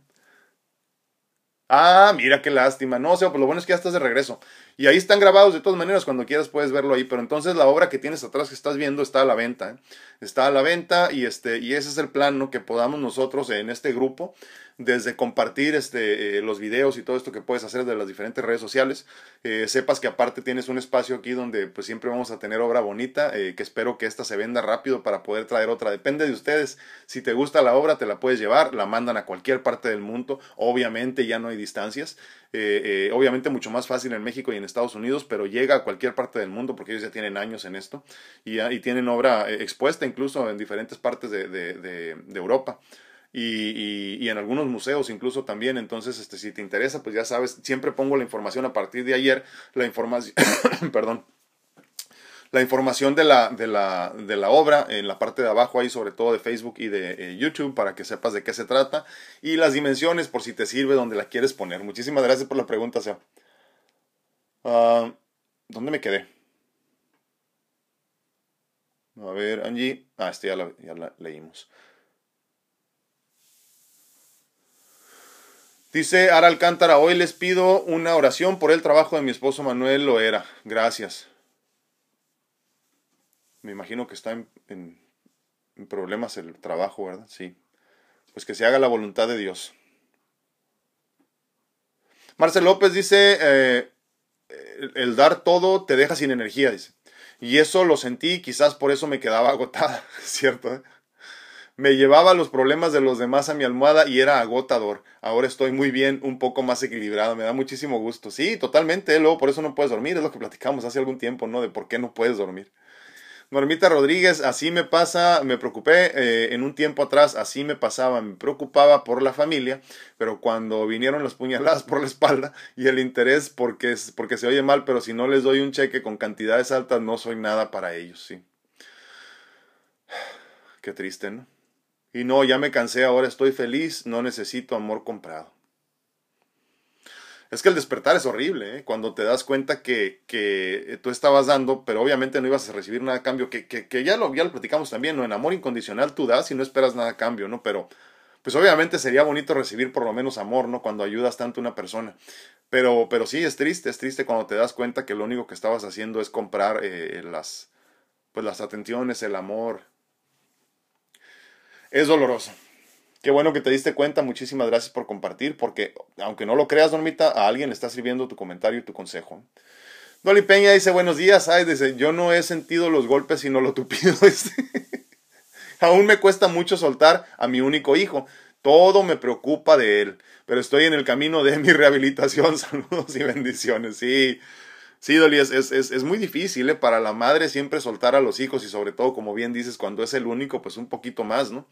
Ah, mira qué lástima. No, sea, pues lo bueno es que ya estás de regreso. Y ahí están grabados de todas maneras, cuando quieras puedes verlo ahí. Pero entonces la obra que tienes atrás que estás viendo está a la venta. ¿eh? Está a la venta y, este, y ese es el plan ¿no? que podamos nosotros en este grupo desde compartir este, eh, los videos y todo esto que puedes hacer de las diferentes redes sociales, eh, sepas que aparte tienes un espacio aquí donde pues siempre vamos a tener obra bonita, eh, que espero que esta se venda rápido para poder traer otra. Depende de ustedes, si te gusta la obra te la puedes llevar, la mandan a cualquier parte del mundo, obviamente ya no hay distancias, obviamente mucho más fácil en México y en Estados Unidos, pero llega a cualquier parte del mundo porque ellos ya tienen años en esto y, y tienen obra expuesta incluso en diferentes partes de, de Europa y, en algunos museos incluso también. Entonces, este, si te interesa, pues ya sabes, siempre pongo la información a partir de ayer, la información, perdón, la información de la, de, la, de la obra en la parte de abajo ahí, sobre todo de Facebook y de eh, YouTube, para que sepas de qué se trata, y las dimensiones por si te sirve donde la quieres poner. Muchísimas gracias por la pregunta, Seo. Uh, ¿Dónde me quedé? A ver, Angie. Ah, este ya ya la leímos. Dice Ara Alcántara, hoy les pido una oración por el trabajo de mi esposo Manuel Loera. Gracias. Me imagino que está en, problemas el trabajo, ¿verdad? Sí. Pues que se haga la voluntad de Dios. Marcel López dice, eh, el, dar todo te deja sin energía, dice. Y eso lo sentí, quizás por eso me quedaba agotada, ¿cierto? Me llevaba los problemas de los demás a mi almohada y era agotador. Ahora estoy muy bien, un poco más equilibrado, me da muchísimo gusto. Sí, totalmente, luego por eso no puedes dormir, es lo que platicamos hace algún tiempo, ¿no? De por qué no puedes dormir. Normita Rodríguez, así me pasa, me preocupé eh, en un tiempo atrás, así me pasaba, me preocupaba por la familia, pero cuando vinieron las puñaladas por la espalda y el interés porque, porque se oye mal, pero si no les doy un cheque con cantidades altas, no soy nada para ellos, sí. Qué triste, ¿no? Y no, ya me cansé, ahora estoy feliz, no necesito amor comprado. Es que el despertar es horrible, ¿eh? cuando te das cuenta que, que, tú estabas dando, pero obviamente no ibas a recibir nada a cambio, que, que, que ya, lo, ya lo platicamos también, ¿no? En amor incondicional tú das y no esperas nada a cambio, ¿no? Pero, pues obviamente sería bonito recibir por lo menos amor, ¿no? Cuando ayudas tanto a una persona. Pero, pero sí, es triste, es triste cuando te das cuenta que lo único que estabas haciendo es comprar eh, las, pues las atenciones, el amor, es doloroso. Qué bueno que te diste cuenta, muchísimas gracias por compartir, porque aunque no lo creas, Normita, a alguien le está sirviendo tu comentario y tu consejo. Dolly Peña dice, buenos días, ay, dice, yo no he sentido los golpes sino lo tupido. Aún me cuesta mucho soltar a mi único hijo. Todo me preocupa de él, pero estoy en el camino de mi rehabilitación. Saludos y bendiciones. Sí, Sí, Dolly, es, es, es, muy difícil ¿eh? para la madre siempre soltar a los hijos y sobre todo, como bien dices, cuando es el único, pues un poquito más, ¿no?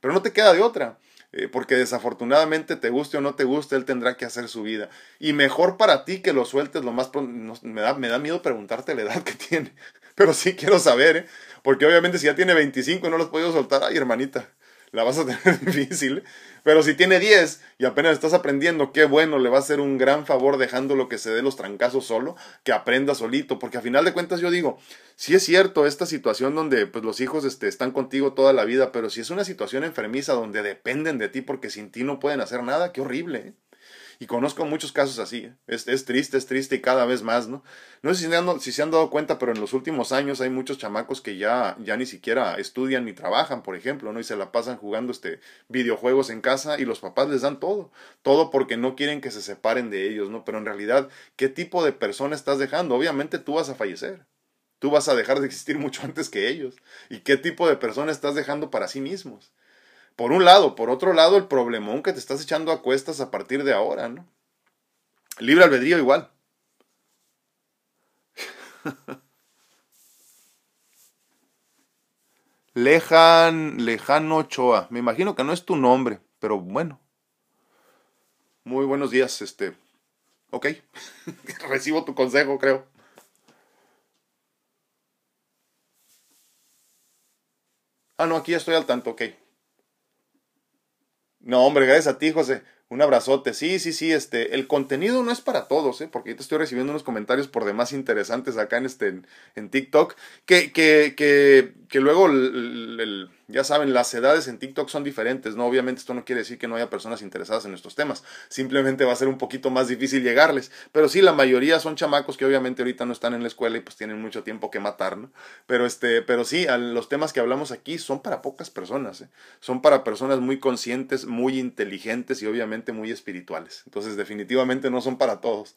Pero no te queda de otra, eh, porque desafortunadamente te guste o no te guste, él tendrá que hacer su vida. Y mejor para ti que lo sueltes lo más pronto. me, da, me da miedo preguntarte la edad que tiene, pero sí quiero saber, ¿eh? Porque obviamente si ya tiene 25 y no los has podido soltar, ay hermanita, la vas a tener difícil. Pero si tiene 10 y apenas estás aprendiendo, qué bueno, le va a hacer un gran favor dejándolo que se dé los trancazos solo, que aprenda solito, porque a final de cuentas yo digo, si es cierto esta situación donde pues los hijos este, están contigo toda la vida, pero si es una situación enfermiza donde dependen de ti porque sin ti no pueden hacer nada, qué horrible. ¿eh? Y conozco muchos casos así. ¿eh? Es, es, triste, es triste y cada vez más, ¿no? No sé si, si se han dado cuenta, pero en los últimos años hay muchos chamacos que ya, ya ni siquiera estudian ni trabajan, por ejemplo, ¿no? Y se la pasan jugando este videojuegos en casa y los papás les dan todo. Todo porque no quieren que se separen de ellos, ¿no? Pero en realidad, ¿qué tipo de persona estás dejando? Obviamente tú vas a fallecer. Tú vas a dejar de existir mucho antes que ellos. ¿Y qué tipo de persona estás dejando para sí mismos? Por un lado, por otro lado, el problemón que te estás echando a cuestas a partir de ahora, ¿no? Libre albedrío igual. Lejan, lejano Ochoa. Me imagino que no es tu nombre, pero bueno. Muy buenos días, este. Ok. Recibo tu consejo, creo. Ah, no, aquí estoy al tanto, ok. No, hombre, gracias a ti, José. Un abrazote. Sí, sí, sí, este, el contenido no es para todos, ¿eh? porque te estoy recibiendo unos comentarios por demás interesantes acá en este, en, TikTok, que, que, que, que luego el ya saben, las edades en TikTok son diferentes, ¿no? Obviamente esto no quiere decir que no haya personas interesadas en nuestros temas, simplemente va a ser un poquito más difícil llegarles, pero sí, la mayoría son chamacos que obviamente ahorita no están en la escuela y pues tienen mucho tiempo que matar, ¿no? Pero, este, pero sí, los temas que hablamos aquí son para pocas personas, ¿eh? Son para personas muy conscientes, muy inteligentes y obviamente muy espirituales. Entonces definitivamente no son para todos.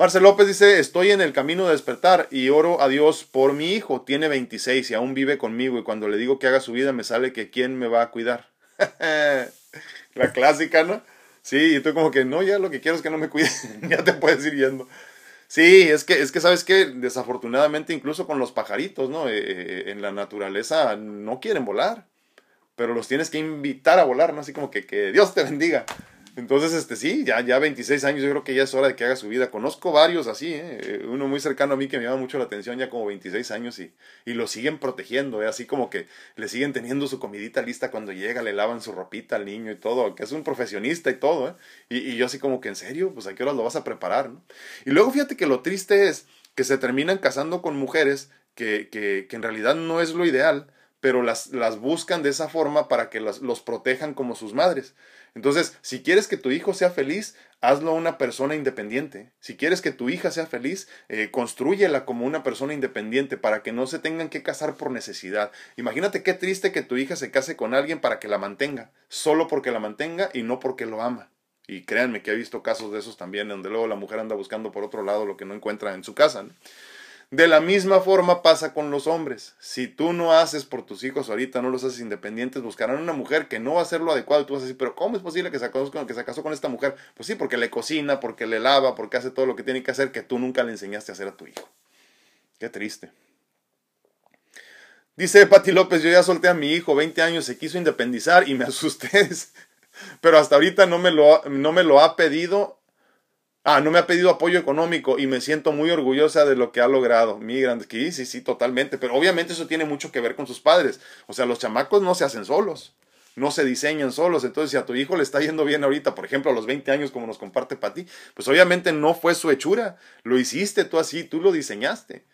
Marcel López dice, estoy en el camino de despertar y oro a Dios por mi hijo. Tiene 26 y aún vive conmigo y cuando le digo que haga su vida me sale que quién me va a cuidar. La clásica, ¿no? Sí, y tú como que no, ya lo que quiero es que no me cuide, ya te puedes ir yendo. Sí, es que, es que sabes que desafortunadamente incluso con los pajaritos, ¿no? Eh, eh, en la naturaleza no quieren volar, pero los tienes que invitar a volar, ¿no? Así como que, que Dios te bendiga. Entonces, este sí, ya, ya 26 años, yo creo que ya es hora de que haga su vida. Conozco varios así, ¿eh? uno muy cercano a mí que me llama mucho la atención, ya como 26 años y, y lo siguen protegiendo, ¿eh? así como que le siguen teniendo su comidita lista cuando llega, le lavan su ropita al niño y todo, que es un profesionista y todo, ¿eh? y, y yo así como que en serio, pues a qué horas lo vas a preparar, ¿no? Y luego fíjate que lo triste es que se terminan casando con mujeres que, que, que en realidad no es lo ideal, pero las, las buscan de esa forma para que los protejan como sus madres. Entonces, si quieres que tu hijo sea feliz, hazlo una persona independiente. Si quieres que tu hija sea feliz, eh, construyela como una persona independiente para que no se tengan que casar por necesidad. Imagínate qué triste que tu hija se case con alguien para que la mantenga, solo porque la mantenga y no porque lo ama. Y créanme que he visto casos de esos también, donde luego la mujer anda buscando por otro lado lo que no encuentra en su casa. De la misma forma pasa con los hombres. Si tú no haces por tus hijos ahorita, no los haces independientes, buscarán una mujer que no va a hacer lo adecuado. Tú vas a decir, pero ¿cómo es posible que se, casó, que se con esta mujer? Pues sí, porque le cocina, porque le lava, porque hace todo lo que tiene que hacer que tú nunca le enseñaste a hacer a tu hijo. Qué triste. Dice Pati López, yo ya solté a mi hijo, 20 años, se quiso independizar y me asusté. Pero hasta ahorita no me lo, no me lo ha pedido Ah, no me ha pedido apoyo económico y me siento muy orgullosa de lo que ha logrado. Mi grande, sí, sí, sí, totalmente. Pero obviamente eso tiene mucho que ver con sus padres. O sea, los chamacos no se hacen solos, no se diseñan solos. Entonces, si a tu hijo le está yendo bien ahorita, por ejemplo, a los 20 años, como nos comparte Pati, pues obviamente no fue su hechura. Lo hiciste tú así, tú lo diseñaste.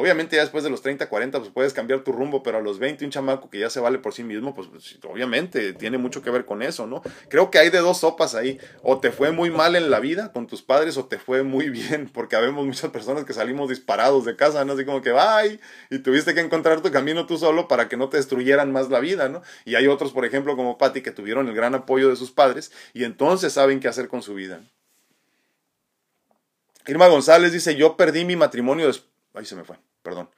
Obviamente ya después de los 30, 40, pues puedes cambiar tu rumbo, pero a los 20 un chamaco que ya se vale por sí mismo, pues, pues, obviamente tiene mucho que ver con eso, ¿no? Creo que hay de dos sopas ahí, o te fue muy mal en la vida con tus padres o te fue muy bien, porque habemos muchas personas que salimos disparados de casa, ¿no? Así como que, ¡ay! Y tuviste que encontrar tu camino tú solo para que no te destruyeran más la vida, ¿no? Y hay otros, por ejemplo, como Patty, que tuvieron el gran apoyo de sus padres y entonces saben qué hacer con su vida. Irma González dice, yo perdí mi matrimonio después... Ahí se me fue perdón.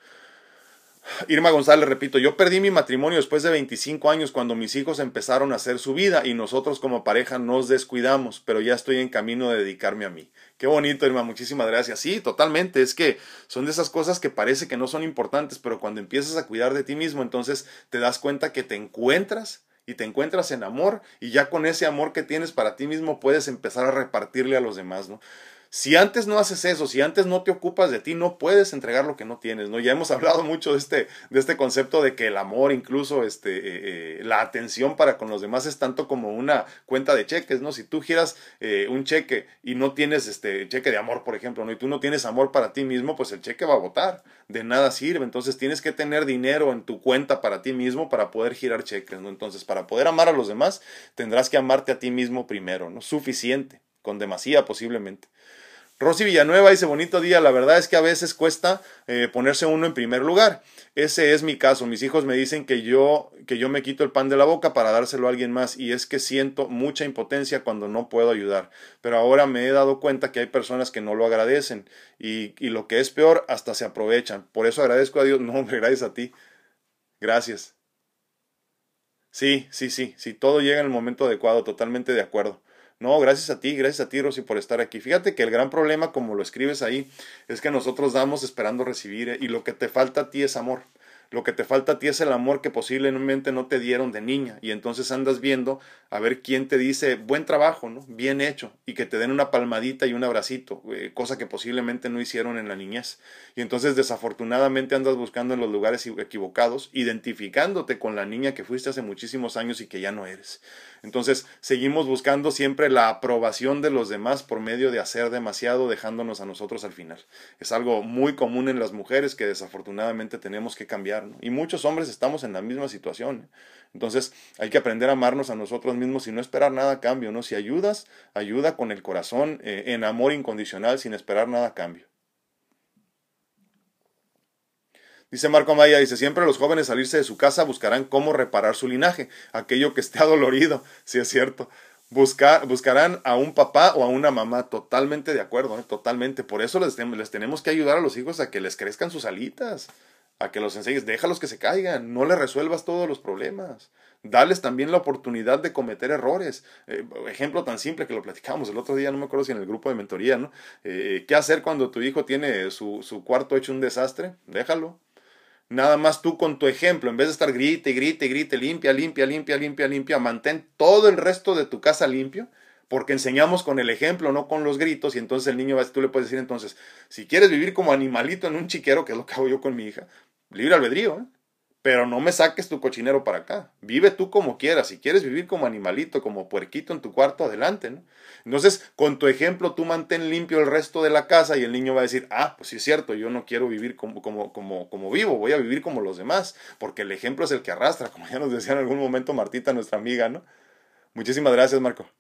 Irma González, repito, yo perdí mi matrimonio después de 25 años cuando mis hijos empezaron a hacer su vida y nosotros como pareja nos descuidamos, pero ya estoy en camino de dedicarme a mí. Qué bonito, Irma, muchísimas gracias. Sí, totalmente, es que son de esas cosas que parece que no son importantes, pero cuando empiezas a cuidar de ti mismo, entonces te das cuenta que te encuentras y te encuentras en amor y ya con ese amor que tienes para ti mismo puedes empezar a repartirle a los demás, ¿no? Si antes no haces eso, si antes no te ocupas de ti, no puedes entregar lo que no tienes, ¿no? Ya hemos hablado mucho de este, de este concepto de que el amor, incluso este, eh, eh, la atención para con los demás es tanto como una cuenta de cheques, ¿no? Si tú giras eh, un cheque y no tienes este cheque de amor, por ejemplo, ¿no? Y tú no tienes amor para ti mismo, pues el cheque va a votar, de nada sirve. Entonces tienes que tener dinero en tu cuenta para ti mismo para poder girar cheques, ¿no? Entonces, para poder amar a los demás, tendrás que amarte a ti mismo primero, ¿no? Suficiente, con demasía posiblemente. Rosy Villanueva dice, bonito día, la verdad es que a veces cuesta eh, ponerse uno en primer lugar. Ese es mi caso. Mis hijos me dicen que yo, que yo me quito el pan de la boca para dárselo a alguien más y es que siento mucha impotencia cuando no puedo ayudar. Pero ahora me he dado cuenta que hay personas que no lo agradecen y, lo que es peor, hasta se aprovechan. Por eso agradezco a Dios. No, hombre, gracias a ti. Gracias. Sí, sí, sí, sí, todo llega en el momento adecuado, totalmente de acuerdo. No, gracias a ti, gracias a ti, Rosy, por estar aquí. Fíjate que el gran problema, como lo escribes ahí, es que nosotros damos esperando recibir eh, y lo que te falta a ti es amor. Lo que te falta a ti es el amor que posiblemente no te dieron de niña y entonces andas viendo a ver quién te dice buen trabajo, ¿no? Bien hecho y que te den una palmadita y un abracito, eh, cosa que posiblemente no hicieron en la niñez. Y entonces desafortunadamente andas buscando en los lugares equivocados, identificándote con la niña que fuiste hace muchísimos años y que ya no eres. Entonces seguimos buscando siempre la aprobación de los demás por medio de hacer demasiado dejándonos a nosotros al final. Es algo muy común en las mujeres que desafortunadamente tenemos que cambiar y muchos hombres estamos en la misma situación. Entonces hay que aprender a amarnos a nosotros mismos y no esperar nada a cambio, ¿no? Si ayudas, ayuda con el corazón, eh, en amor incondicional, sin esperar nada a cambio. Dice Marco Maya, dice, siempre los jóvenes salirse de su casa buscarán cómo reparar su linaje, aquello que esté adolorido, si es cierto. Buscar, buscarán a un papá o a una mamá, totalmente de acuerdo, ¿eh? totalmente. Por eso les, les tenemos que ayudar a los hijos a que les crezcan sus alitas a que los enseñes, déjalos que se caigan, no les resuelvas todos los problemas, dales también la oportunidad de cometer errores. Eh, ejemplo tan simple que lo platicamos el otro día, no me acuerdo si en el grupo de mentoría, ¿no? Eh, ¿Qué hacer cuando tu hijo tiene su, su cuarto hecho un desastre? Déjalo. Nada más tú con tu ejemplo, en vez de estar grite, grite, grite, limpia, limpia, limpia, limpia, limpia, mantén todo el resto de tu casa limpio, porque enseñamos con el ejemplo, no con los gritos, y entonces el niño va, tú le puedes decir entonces, si quieres vivir como animalito en un chiquero, que es lo que hago yo con mi hija, libre albedrío, ¿eh? Pero no me saques tu cochinero para acá. Vive tú como quieras. Si quieres vivir como animalito, como puerquito en tu cuarto, adelante, ¿no? Entonces, con tu ejemplo, tú mantén limpio el resto de la casa y el niño va a decir, ah, pues sí es cierto, yo no quiero vivir como, como, como, como vivo, voy a vivir como los demás, porque el ejemplo es el que arrastra, como ya nos decía en algún momento Martita, nuestra amiga, ¿no? Muchísimas gracias, Marco.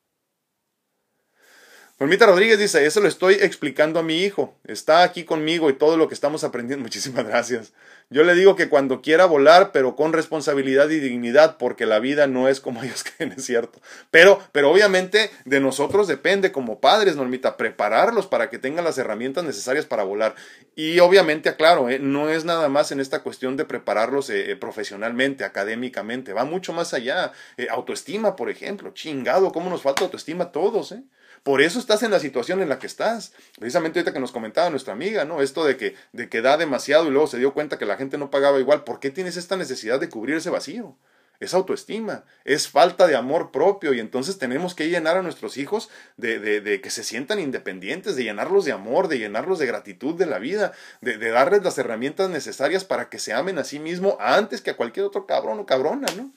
Normita Rodríguez dice, eso lo estoy explicando a mi hijo. Está aquí conmigo y todo lo que estamos aprendiendo. Muchísimas gracias. Yo le digo que cuando quiera volar, pero con responsabilidad y dignidad, porque la vida no es como ellos creen, es cierto. Pero, pero obviamente de nosotros depende como padres, Normita, prepararlos para que tengan las herramientas necesarias para volar. Y obviamente, aclaro, ¿eh? no es nada más en esta cuestión de prepararlos eh, eh, profesionalmente, académicamente. Va mucho más allá. autoestima, por ejemplo. Chingado, ¿cómo nos falta autoestima a todos? Eh? Por eso estás en la situación en la que estás. Precisamente ahorita que nos comentaba nuestra amiga, ¿no? Esto de que, de que da demasiado y luego se dio cuenta que la gente no pagaba igual. ¿Por qué tienes esta necesidad de cubrir ese vacío? Es autoestima, es falta de amor propio y entonces tenemos que llenar a nuestros hijos de, de, que se sientan independientes, de llenarlos de amor, de llenarlos de gratitud de la vida, de, de darles las herramientas necesarias para que se amen a sí mismo antes que a cualquier otro cabrón o cabrona, ¿no?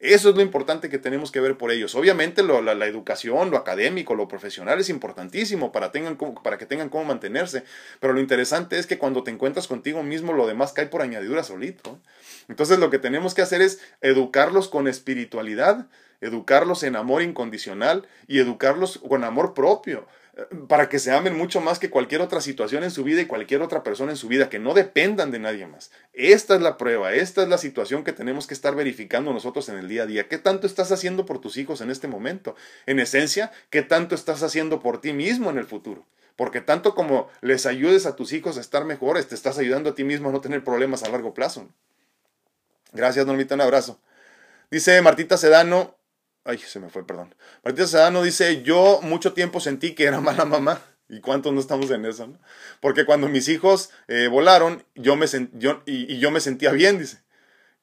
Eso es lo importante que tenemos que ver por ellos. Obviamente la, educación, lo académico, lo profesional es importantísimo para, tengan, para que tengan cómo mantenerse, pero lo interesante es que cuando te encuentras contigo mismo, lo demás cae por añadidura solito. Entonces lo que tenemos que hacer es educarlos con espiritualidad, educarlos en amor incondicional y educarlos con amor propio para que se amen mucho más que cualquier otra situación en su vida y cualquier otra persona en su vida, que no dependan de nadie más. Esta es la prueba, esta es la situación que tenemos que estar verificando nosotros en el día a día. ¿Qué tanto estás haciendo por tus hijos en este momento? En esencia, ¿qué tanto estás haciendo por ti mismo en el futuro? Porque tanto como les ayudes a tus hijos a estar mejores, te estás ayudando a ti mismo a no tener problemas a largo plazo. Gracias, Normita, un abrazo. Dice Martita Sedano, Ay, se me fue, perdón. Martita Sedano dice, yo mucho tiempo sentí que era mala mamá. ¿Y cuántos no estamos en eso? No? Porque cuando mis hijos eh, volaron, yo me yo, y, yo me sentía bien, dice.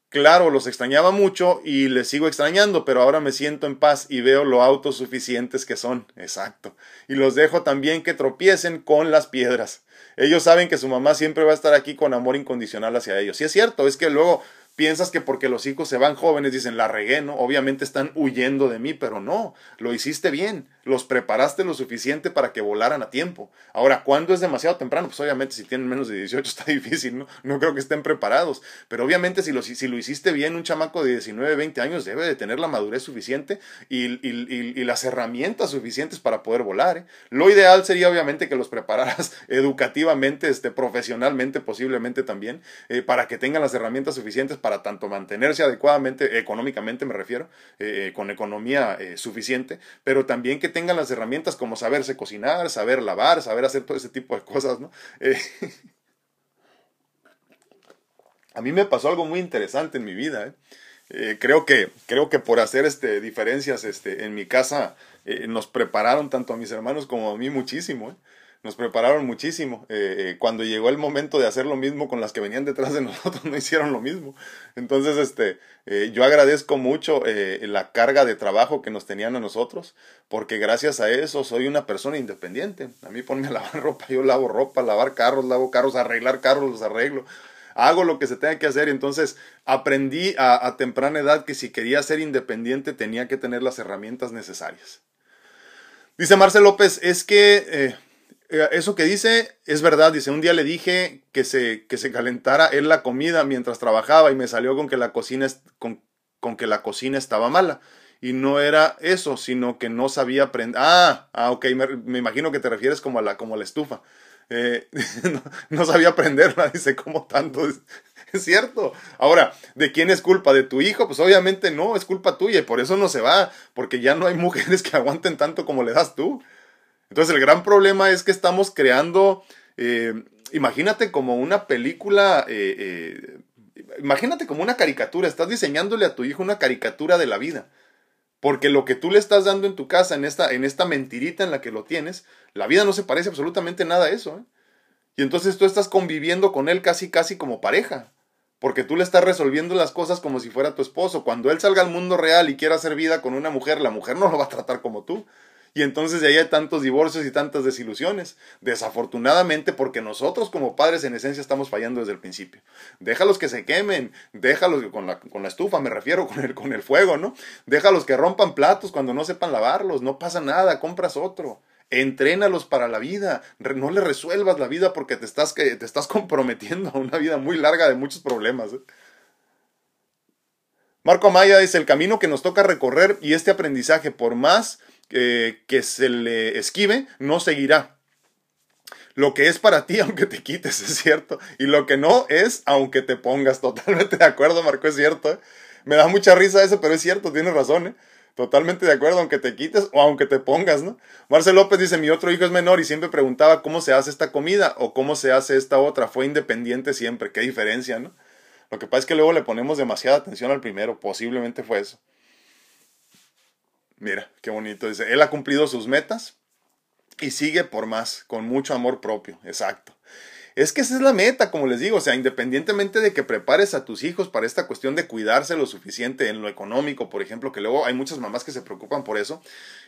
Claro, los extrañaba mucho y les sigo extrañando, pero ahora me siento en paz y veo lo autosuficientes que son. Exacto. Y los dejo también que tropiecen con las piedras. Ellos saben que su mamá siempre va a estar aquí con amor incondicional hacia ellos. Y es cierto, es que luego piensas que porque los hijos se van jóvenes dicen la regué, ¿no? Obviamente están huyendo de mí, pero no, lo hiciste bien los preparaste lo suficiente para que volaran a tiempo. Ahora, ¿cuándo es demasiado temprano? Pues obviamente si tienen menos de 18 está difícil, ¿no? No creo que estén preparados. Pero obviamente si lo, si lo hiciste bien, un chamaco de 19, 20 años debe de tener la madurez suficiente y, las herramientas suficientes para poder volar. ¿eh? Lo ideal sería obviamente que los prepararas educativamente, este, profesionalmente posiblemente también, eh, para que tengan las herramientas suficientes para tanto mantenerse adecuadamente, económicamente me refiero, eh, con economía suficiente, pero también que tengan las herramientas como saberse cocinar, saber lavar, saber hacer todo ese tipo de cosas, ¿no? Eh, a mí me pasó algo muy interesante en mi vida, ¿eh? Eh, creo que creo que por hacer este diferencias este en mi casa nos prepararon tanto a mis hermanos como a mí muchísimo nos prepararon muchísimo. Eh, eh, cuando llegó el momento de hacer lo mismo con las que venían detrás de nosotros, no hicieron lo mismo. Entonces, este, eh, yo agradezco mucho la carga de trabajo que nos tenían a nosotros, porque gracias a eso soy una persona independiente. A mí ponme a lavar ropa, yo lavo ropa, lavar carros, lavo carros, arreglar carros, los arreglo. Hago lo que se tenga que hacer. Entonces, aprendí a, temprana edad que si quería ser independiente tenía que tener las herramientas necesarias. Dice Marcel López, es que eso que dice es verdad, dice, un día le dije que se, que se calentara él la comida mientras trabajaba y me salió con que la cocina, con, con que la cocina estaba mala. Y no era eso, sino que no sabía aprender. Ah, ah, ok, me, imagino que te refieres como a la, como la estufa. Eh, no, sabía aprenderla, dice, ¿cómo tanto? Es, es, cierto. Ahora, ¿de quién es culpa? ¿De tu hijo? Pues obviamente no, es culpa tuya y por eso no se va, porque ya no hay mujeres que aguanten tanto como le das tú. Entonces el gran problema es que estamos creando, eh, imagínate como una película, eh, eh, imagínate como una caricatura, estás diseñándole a tu hijo una caricatura de la vida. Porque lo que tú le estás dando en tu casa, en esta, en esta mentirita en la que lo tienes, la vida no se parece absolutamente nada a eso. Y entonces tú estás conviviendo con él casi, casi como pareja. Porque tú le estás resolviendo las cosas como si fuera tu esposo. Cuando él salga al mundo real y quiera hacer vida con una mujer, la mujer no lo va a tratar como tú. Y entonces de ahí hay tantos divorcios y tantas desilusiones. Desafortunadamente porque nosotros como padres en esencia estamos fallando desde el principio. Déjalos que se quemen, déjalos con la, con la estufa, me refiero, con el, con el fuego, ¿no? Déjalos que rompan platos cuando no sepan lavarlos, no pasa nada, compras otro. Entrénalos para la vida, no le resuelvas la vida porque te estás, te estás comprometiendo a una vida muy larga de muchos problemas. ¿eh? Marco Amaya dice, el camino que nos toca recorrer y este aprendizaje, por más que se le esquive, no seguirá. Lo que es para ti, aunque te quites, es cierto. Y lo que no es, aunque te pongas. Totalmente de acuerdo, Marco, es cierto. ¿eh? Me da mucha risa eso, pero es cierto, tienes razón. ¿eh? Totalmente de acuerdo, aunque te quites o aunque te pongas, ¿no? Marcel López dice, mi otro hijo es menor y siempre preguntaba cómo se hace esta comida o cómo se hace esta otra. Fue independiente siempre. Qué diferencia, ¿no? Lo que pasa es que luego le ponemos demasiada atención al primero. Posiblemente fue eso. Mira, qué bonito. Dice, él ha cumplido sus metas y sigue por más, con mucho amor propio. Exacto. Es que esa es la meta, como les digo, o sea, independientemente de que prepares a tus hijos para esta cuestión de cuidarse lo suficiente en lo económico, por ejemplo, que luego hay muchas mamás que se preocupan por eso,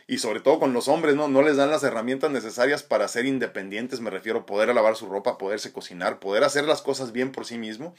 y sobre todo con los hombres, ¿no? No les dan las herramientas necesarias para ser independientes, me refiero poder lavar su ropa, poderse cocinar, poder hacer las cosas bien por sí mismo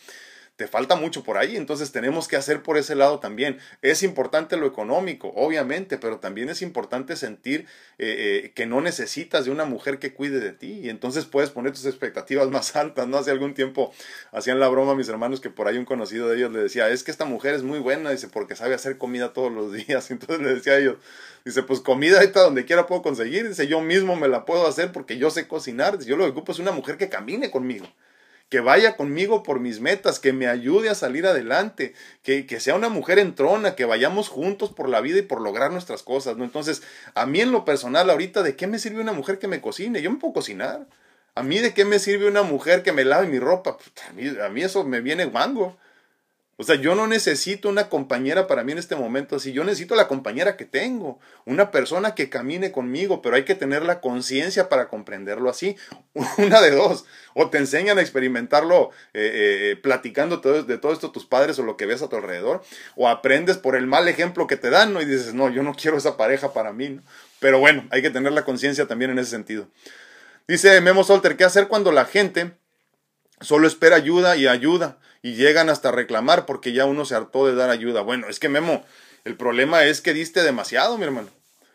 te falta mucho por ahí, entonces tenemos que hacer por ese lado también. Es importante lo económico, obviamente, pero también es importante sentir eh, eh, que no necesitas de una mujer que cuide de ti y entonces puedes poner tus expectativas más altas, ¿no? Hace algún tiempo hacían la broma mis hermanos que por ahí un conocido de ellos le decía, es que esta mujer es muy buena, dice, porque sabe hacer comida todos los días, entonces le decía a ellos, dice, pues comida ahorita donde quiera puedo conseguir, dice, yo mismo me la puedo hacer porque yo sé cocinar, yo lo que ocupo es una mujer que camine conmigo que vaya conmigo por mis metas, que me ayude a salir adelante, que, que, sea una mujer entrona, que vayamos juntos por la vida y por lograr nuestras cosas, ¿no? Entonces, a mí en lo personal ahorita, ¿de qué me sirve una mujer que me cocine? Yo me puedo cocinar. A mí, ¿de qué me sirve una mujer que me lave mi ropa? A mí, a mí eso me viene guango. O sea, yo no necesito una compañera para mí en este momento así, yo necesito la compañera que tengo, una persona que camine conmigo, pero hay que tener la conciencia para comprenderlo así. Una de dos, o te enseñan a experimentarlo eh, eh, eh, platicando de todo esto tus padres o lo que ves a tu alrededor, o aprendes por el mal ejemplo que te dan, ¿no? Y dices, no, yo no quiero esa pareja para mí, ¿no? Pero bueno, hay que tener la conciencia también en ese sentido. Dice Memo Solter, ¿qué hacer cuando la gente solo espera ayuda y ayuda? Y llegan hasta reclamar porque ya uno se hartó de dar ayuda. Bueno, es que Memo, el problema es que diste demasiado, mi hermano.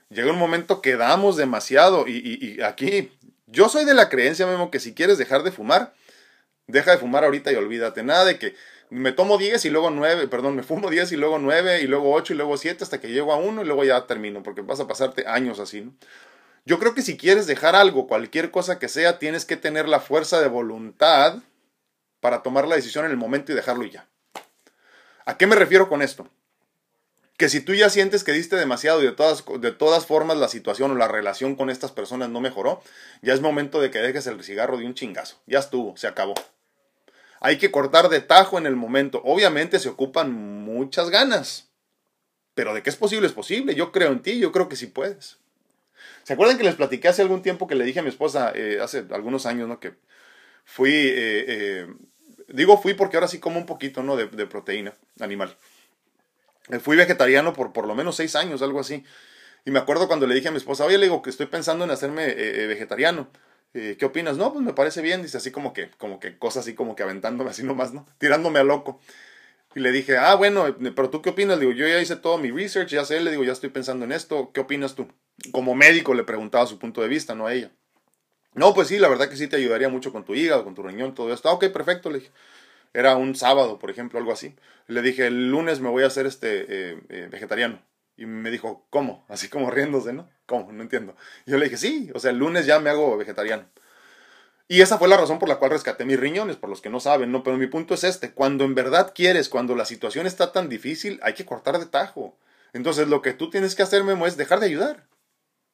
Llega un momento que damos demasiado y, y, aquí yo soy de la creencia, Memo, que si quieres dejar de fumar, deja de fumar ahorita y olvídate. Nada de que me tomo 10 y luego 9, perdón, me fumo 10 y luego 9 y luego 8 y luego 7 hasta que llego a 1 y luego ya termino, porque vas a pasarte años así, ¿no? Yo creo que si quieres dejar algo, cualquier cosa que sea, tienes que tener la fuerza de voluntad para tomar la decisión en el momento y dejarlo y ya. ¿A qué me refiero con esto? Que si tú ya sientes que diste demasiado y de todas, de todas formas la situación o la relación con estas personas no mejoró, ya es momento de que dejes el cigarro de un chingazo. Ya estuvo, se acabó. Hay que cortar de tajo en el momento. Obviamente se ocupan muchas ganas. Pero de que es posible, es posible. Yo creo en ti, yo creo que sí puedes. ¿Se acuerdan que les platiqué hace algún tiempo que le dije a mi esposa, eh, hace algunos años, ¿no? Que fui, eh, eh, digo fui porque ahora sí como un poquito, ¿no? De, proteína animal. Eh, fui vegetariano por por lo menos seis años, algo así. Y me acuerdo cuando le dije a mi esposa, oye, le digo que estoy pensando en hacerme vegetariano. ¿Qué opinas? No, pues me parece bien. Dice así como que, como que cosas así como que aventándome así nomás, ¿no? Tirándome a loco. Y le dije, ah, bueno, pero tú qué opinas? Le digo, yo ya hice todo mi research, ya sé, le digo, ya estoy pensando en esto. ¿Qué opinas tú? Como médico le preguntaba su punto de vista, no a ella. No, pues sí, la verdad que sí te ayudaría mucho con tu hígado, con tu riñón, todo esto. Ah, ok, perfecto, le dije. Era un sábado, por ejemplo, algo así. Le dije, el lunes me voy a hacer este eh, eh, vegetariano. Y me dijo, ¿cómo? Así como riéndose, ¿no? ¿Cómo? No entiendo. Y yo le dije, sí, o sea, el lunes ya me hago vegetariano. Y esa fue la razón por la cual rescaté mis riñones, por los que no saben, ¿no? Pero mi punto es este, cuando en verdad quieres, cuando la situación está tan difícil, hay que cortar de tajo. Entonces lo que tú tienes que hacer, Memo, es dejar de ayudar.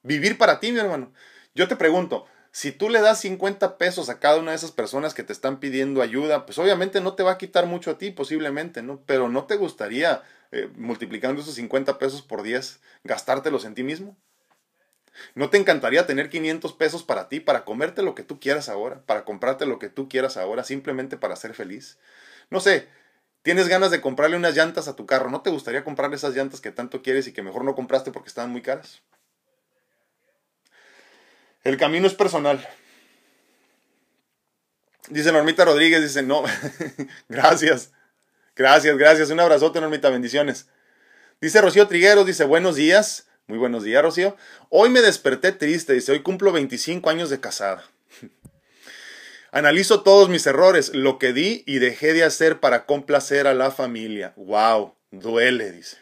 Vivir para ti, mi hermano. Yo te pregunto, si tú le das 50 pesos a cada una de esas personas que te están pidiendo ayuda, pues obviamente no te va a quitar mucho a ti, posiblemente, ¿no? Pero ¿no te gustaría, eh, multiplicando esos 50 pesos por 10, gastártelos en ti mismo? ¿No te encantaría tener 500 pesos para ti, para comerte lo que tú quieras ahora, para comprarte lo que tú quieras ahora, simplemente para ser feliz? No sé, tienes ganas de comprarle unas llantas a tu carro, ¿no te gustaría comprarle esas llantas que tanto quieres y que mejor no compraste porque estaban muy caras? El camino es personal. Dice Normita Rodríguez, dice, no, gracias, gracias, gracias, un abrazote, Normita, bendiciones. Dice Rocío Trigueros, dice, buenos días, muy buenos días, Rocío. Hoy me desperté triste, dice, hoy cumplo 25 años de casada. Analizo todos mis errores, lo que di y dejé de hacer para complacer a la familia. Wow, duele, dice.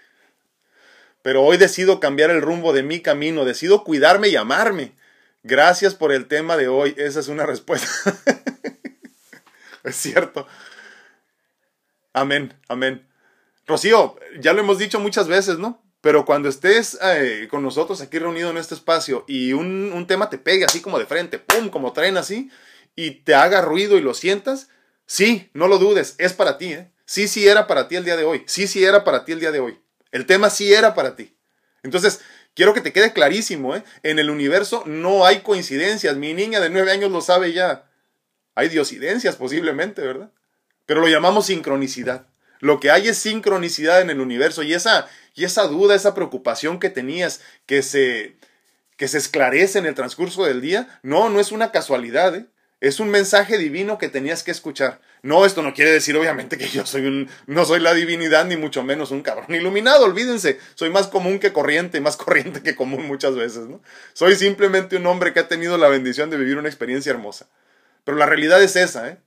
Pero hoy decido cambiar el rumbo de mi camino, decido cuidarme y amarme. Gracias por el tema de hoy. Esa es una respuesta. es cierto. Amén, amén. Rocío, ya lo hemos dicho muchas veces, ¿no? Pero cuando estés eh, con nosotros aquí reunido en este espacio y un, tema te pegue así como de frente, ¡pum! como traen así, y te haga ruido y lo sientas, sí, no lo dudes, es para ti, ¿eh? Sí, sí era para ti el día de hoy. Sí, sí era para ti el día de hoy. El tema sí era para ti. Entonces, Quiero que te quede clarísimo, ¿eh? En el universo no hay coincidencias. Mi niña de nueve años lo sabe ya. Hay diosidencias posiblemente, ¿verdad? Pero lo llamamos sincronicidad. Lo que hay es sincronicidad en el universo y esa, y esa duda, esa preocupación que tenías que se, que se esclarece en el transcurso del día, no, no es una casualidad, ¿eh? Es un mensaje divino que tenías que escuchar. No, esto no quiere decir obviamente que yo soy un, no soy la divinidad ni mucho menos un cabrón iluminado, olvídense. Soy más común que corriente, más corriente que común muchas veces, ¿no? Soy simplemente un hombre que ha tenido la bendición de vivir una experiencia hermosa. Pero la realidad es esa, ¿eh?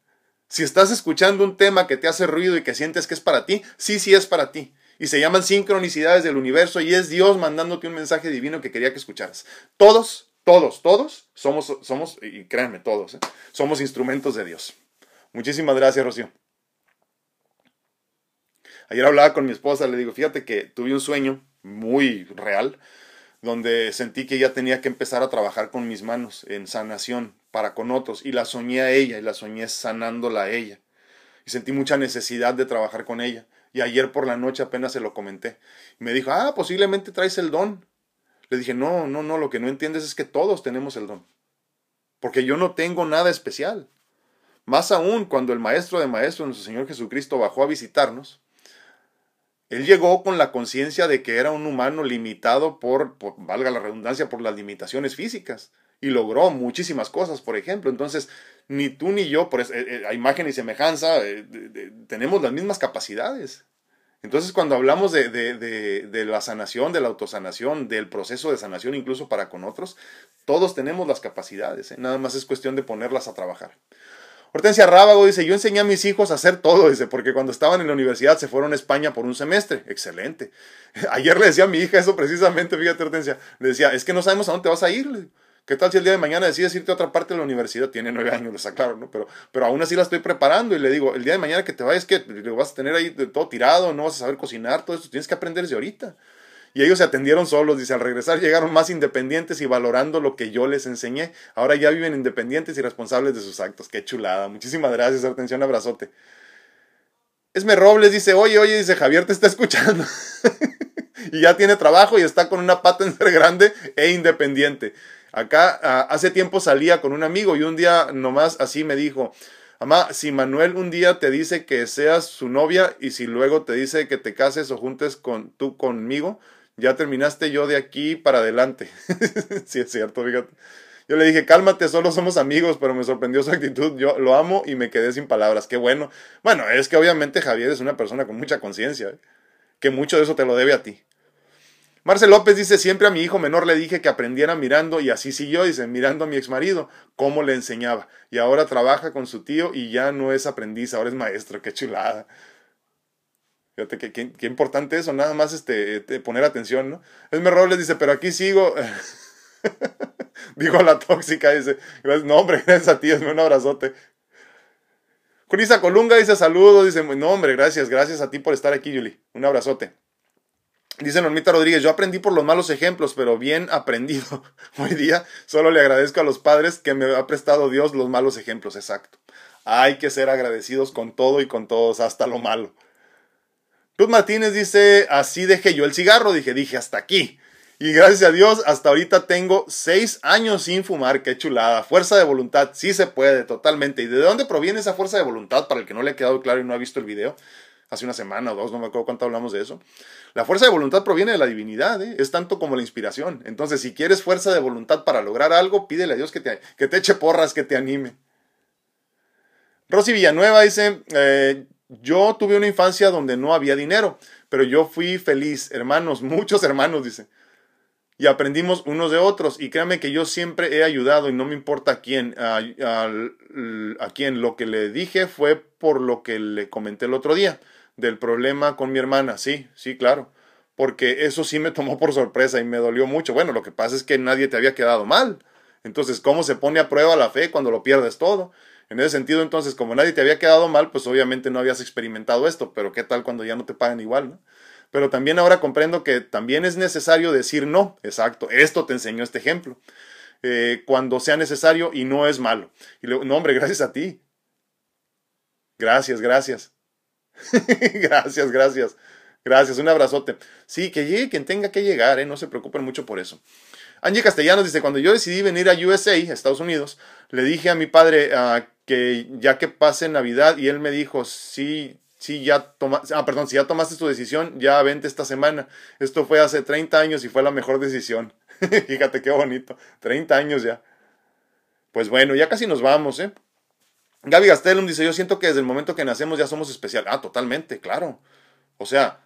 Si estás escuchando un tema que te hace ruido y que sientes que es para ti, sí, sí es para ti. Y se llaman sincronicidades del universo y es Dios mandándote un mensaje divino que quería que escucharas. Todos todos, todos somos, somos y créanme, todos, ¿eh? somos instrumentos de Dios. Muchísimas gracias, Rocío. Ayer hablaba con mi esposa, le digo, fíjate que tuve un sueño muy real, donde sentí que ella tenía que empezar a trabajar con mis manos en sanación para con otros, y la soñé a ella, y la soñé sanándola a ella. Y sentí mucha necesidad de trabajar con ella. Y ayer por la noche apenas se lo comenté. Y me dijo, ah, posiblemente traes el don. Le dije, no, no, no, lo que no entiendes es que todos tenemos el don. Porque yo no tengo nada especial. Más aún cuando el Maestro de Maestros, nuestro Señor Jesucristo, bajó a visitarnos, Él llegó con la conciencia de que era un humano limitado por, valga la redundancia, por las limitaciones físicas. Y logró muchísimas cosas, por ejemplo. Entonces, ni tú ni yo, por eh, eh, a imagen y semejanza, eh, tenemos las mismas capacidades. Entonces, cuando hablamos de, de, la sanación, de la autosanación, del proceso de sanación incluso para con otros, todos tenemos las capacidades, ¿eh? nada más es cuestión de ponerlas a trabajar. Hortensia Rábago dice, yo enseñé a mis hijos a hacer todo, dice, porque cuando estaban en la universidad se fueron a España por un semestre. Excelente. Ayer le decía a mi hija eso precisamente, fíjate Hortensia, le decía, es que no sabemos a dónde vas a ir. ¿Qué tal si el día de mañana decides irte a otra parte de la universidad? Tiene nueve años, lo está claro, ¿no? Pero, pero aún así la estoy preparando y le digo, el día de mañana que te vayas, que lo vas a tener ahí todo tirado, no vas a saber cocinar, todo esto, tienes que aprender ahorita. Y ellos se atendieron solos, dice, al regresar llegaron más independientes y valorando lo que yo les enseñé. Ahora ya viven independientes y responsables de sus actos. Qué chulada. Muchísimas gracias, atención, abrazote. Esme Robles dice, oye, oye, dice, Javier te está escuchando. y ya tiene trabajo y está con una pata en ser grande e independiente. Acá ah, hace tiempo salía con un amigo y un día nomás así me dijo, Mamá, si Manuel un día te dice que seas su novia y si luego te dice que te cases o juntes con tú conmigo, ya terminaste yo de aquí para adelante. sí, es cierto, fíjate. Yo le dije, cálmate, solo somos amigos, pero me sorprendió su actitud. Yo lo amo y me quedé sin palabras. Qué bueno. Bueno, es que obviamente Javier es una persona con mucha conciencia, ¿eh? que mucho de eso te lo debe a ti. Marcel López dice, siempre a mi hijo menor le dije que aprendiera mirando y así siguió, dice, mirando a mi exmarido, cómo le enseñaba. Y ahora trabaja con su tío y ya no es aprendiz, ahora es maestro, qué chulada. Fíjate qué, qué, importante eso, nada más este, poner atención, ¿no? Esme Robles dice, pero aquí sigo. Digo la tóxica, dice, no hombre, gracias a ti, es un abrazote. Julisa Colunga dice saludos, dice, no hombre, gracias, gracias a ti por estar aquí, Yuli. Un abrazote. Dice Normita Rodríguez, yo aprendí por los malos ejemplos, pero bien aprendido. Hoy día solo le agradezco a los padres que me ha prestado Dios los malos ejemplos, exacto. Hay que ser agradecidos con todo y con todos, hasta lo malo. Ruth Martínez dice, así dejé yo el cigarro, dije, dije, hasta aquí. Y gracias a Dios, hasta ahorita tengo seis años sin fumar, qué chulada. Fuerza de voluntad, sí se puede, totalmente. ¿Y de dónde proviene esa fuerza de voluntad? Para el que no le ha quedado claro y no ha visto el video, hace una semana o dos, no me acuerdo cuánto hablamos de eso. La fuerza de voluntad proviene de la divinidad, ¿eh? es tanto como la inspiración. Entonces, si quieres fuerza de voluntad para lograr algo, pídele a Dios que te, que te eche porras, que te anime. Rosy Villanueva dice, eh, yo tuve una infancia donde no había dinero, pero yo fui feliz, hermanos, muchos hermanos, dice. Y aprendimos unos de otros. Y créame que yo siempre he ayudado y no me importa a quién. A, a quién. Lo que le dije fue por lo que le comenté el otro día del problema con mi hermana. Sí, sí, claro. Porque eso sí me tomó por sorpresa y me dolió mucho. Bueno, lo que pasa es que nadie te había quedado mal. Entonces, ¿cómo se pone a prueba la fe cuando lo pierdes todo? En ese sentido, entonces, como nadie te había quedado mal, pues obviamente no habías experimentado esto, pero ¿qué tal cuando ya no te pagan igual? ¿no? Pero también ahora comprendo que también es necesario decir no. Exacto, esto te enseñó este ejemplo. Eh, cuando sea necesario y no es malo. Y luego, no, hombre, gracias a ti. Gracias, gracias. gracias, gracias. Gracias, un abrazote. Sí, que llegue quien tenga que llegar, ¿eh? no se preocupen mucho por eso. Angie Castellanos dice, cuando yo decidí venir a USA, Estados Unidos, le dije a mi padre ah, que ya que pase Navidad y él me dijo, sí, sí, ya tomaste, ah, perdón, si ya tomaste tu decisión, ya vente esta semana. Esto fue hace 30 años y fue la mejor decisión. Fíjate qué bonito, 30 años ya. Pues bueno, ya casi nos vamos, ¿eh? Gaby Gastelum dice, yo siento que desde el momento que nacemos ya somos especiales. Ah, totalmente, claro. O sea,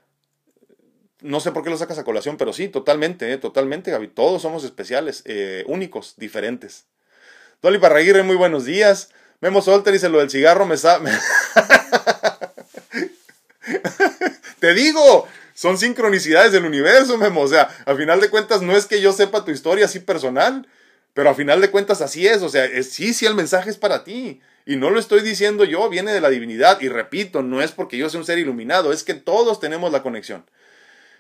no sé por qué lo sacas a colación, pero sí, totalmente, eh, totalmente, Gaby. Todos somos especiales, eh, únicos, diferentes. Dolly Parraguirre, muy buenos días. Memo Solter dice, lo del cigarro me sabe... Te digo, son sincronicidades del universo, Memo. O sea, a final de cuentas no es que yo sepa tu historia así personal, pero a final de cuentas así es. O sea, sí, sí, el mensaje es para ti. Y no lo estoy diciendo yo, viene de la divinidad. Y repito, no es porque yo sea un ser iluminado, es que todos tenemos la conexión.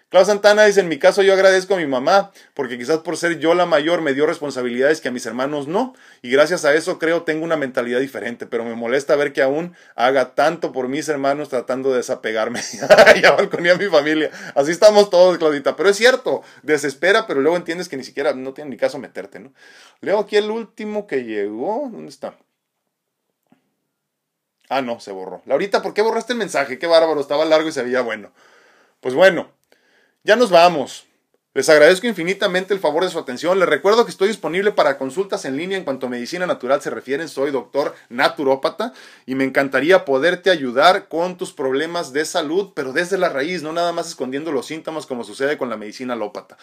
Clau Santana dice, en mi caso yo agradezco a mi mamá, porque quizás por ser yo la mayor me dio responsabilidades que a mis hermanos no, y gracias a eso creo tengo una mentalidad diferente, pero me molesta ver que aún haga tanto por mis hermanos tratando de desapegarme. ya balconía a mi familia. Así estamos todos, Claudita, pero es cierto, desespera, pero luego entiendes que ni siquiera no tiene ni caso meterte, ¿no? Leo aquí el último que llegó, ¿dónde está? Ah, no, se borró. Laurita, ¿por qué borraste el mensaje? Qué bárbaro, estaba largo y se veía bueno. Pues bueno, ya nos vamos. Les agradezco infinitamente el favor de su atención. Les recuerdo que estoy disponible para consultas en línea en cuanto a medicina natural se refiere. Soy doctor naturópata y me encantaría poderte ayudar con tus problemas de salud, pero desde la raíz, no nada más escondiendo los síntomas como sucede con la medicina alópata.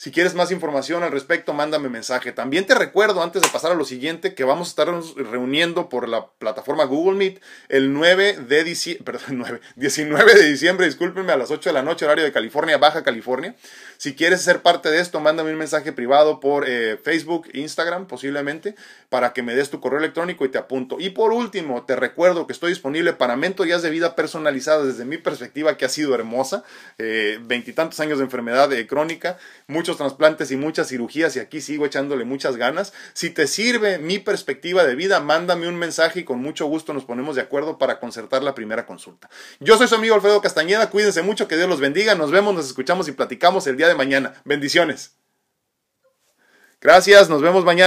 Si quieres más información al respecto, mándame mensaje. También te recuerdo, antes de pasar a lo siguiente, que vamos a estarnos reuniendo por la plataforma Google Meet el 9 de diciembre, perdón, 9, 19 de diciembre, discúlpenme, a las 8 de la noche, horario de California, Baja California. Si quieres ser parte de esto, mándame un mensaje privado por eh, Facebook, Instagram, posiblemente, para que me des tu correo electrónico y te apunto. Y por último, te recuerdo que estoy disponible para mentorías de vida personalizadas desde mi perspectiva, que ha sido hermosa. Eh, veintitantos años de enfermedad eh, crónica, muchos trasplantes y muchas cirugías, y aquí sigo echándole muchas ganas. Si te sirve mi perspectiva de vida, mándame un mensaje y con mucho gusto nos ponemos de acuerdo para concertar la primera consulta. Yo soy su amigo Alfredo Castañeda, cuídense mucho, que Dios los bendiga, nos vemos, nos escuchamos y platicamos el día de mañana. Bendiciones. Gracias, nos vemos mañana.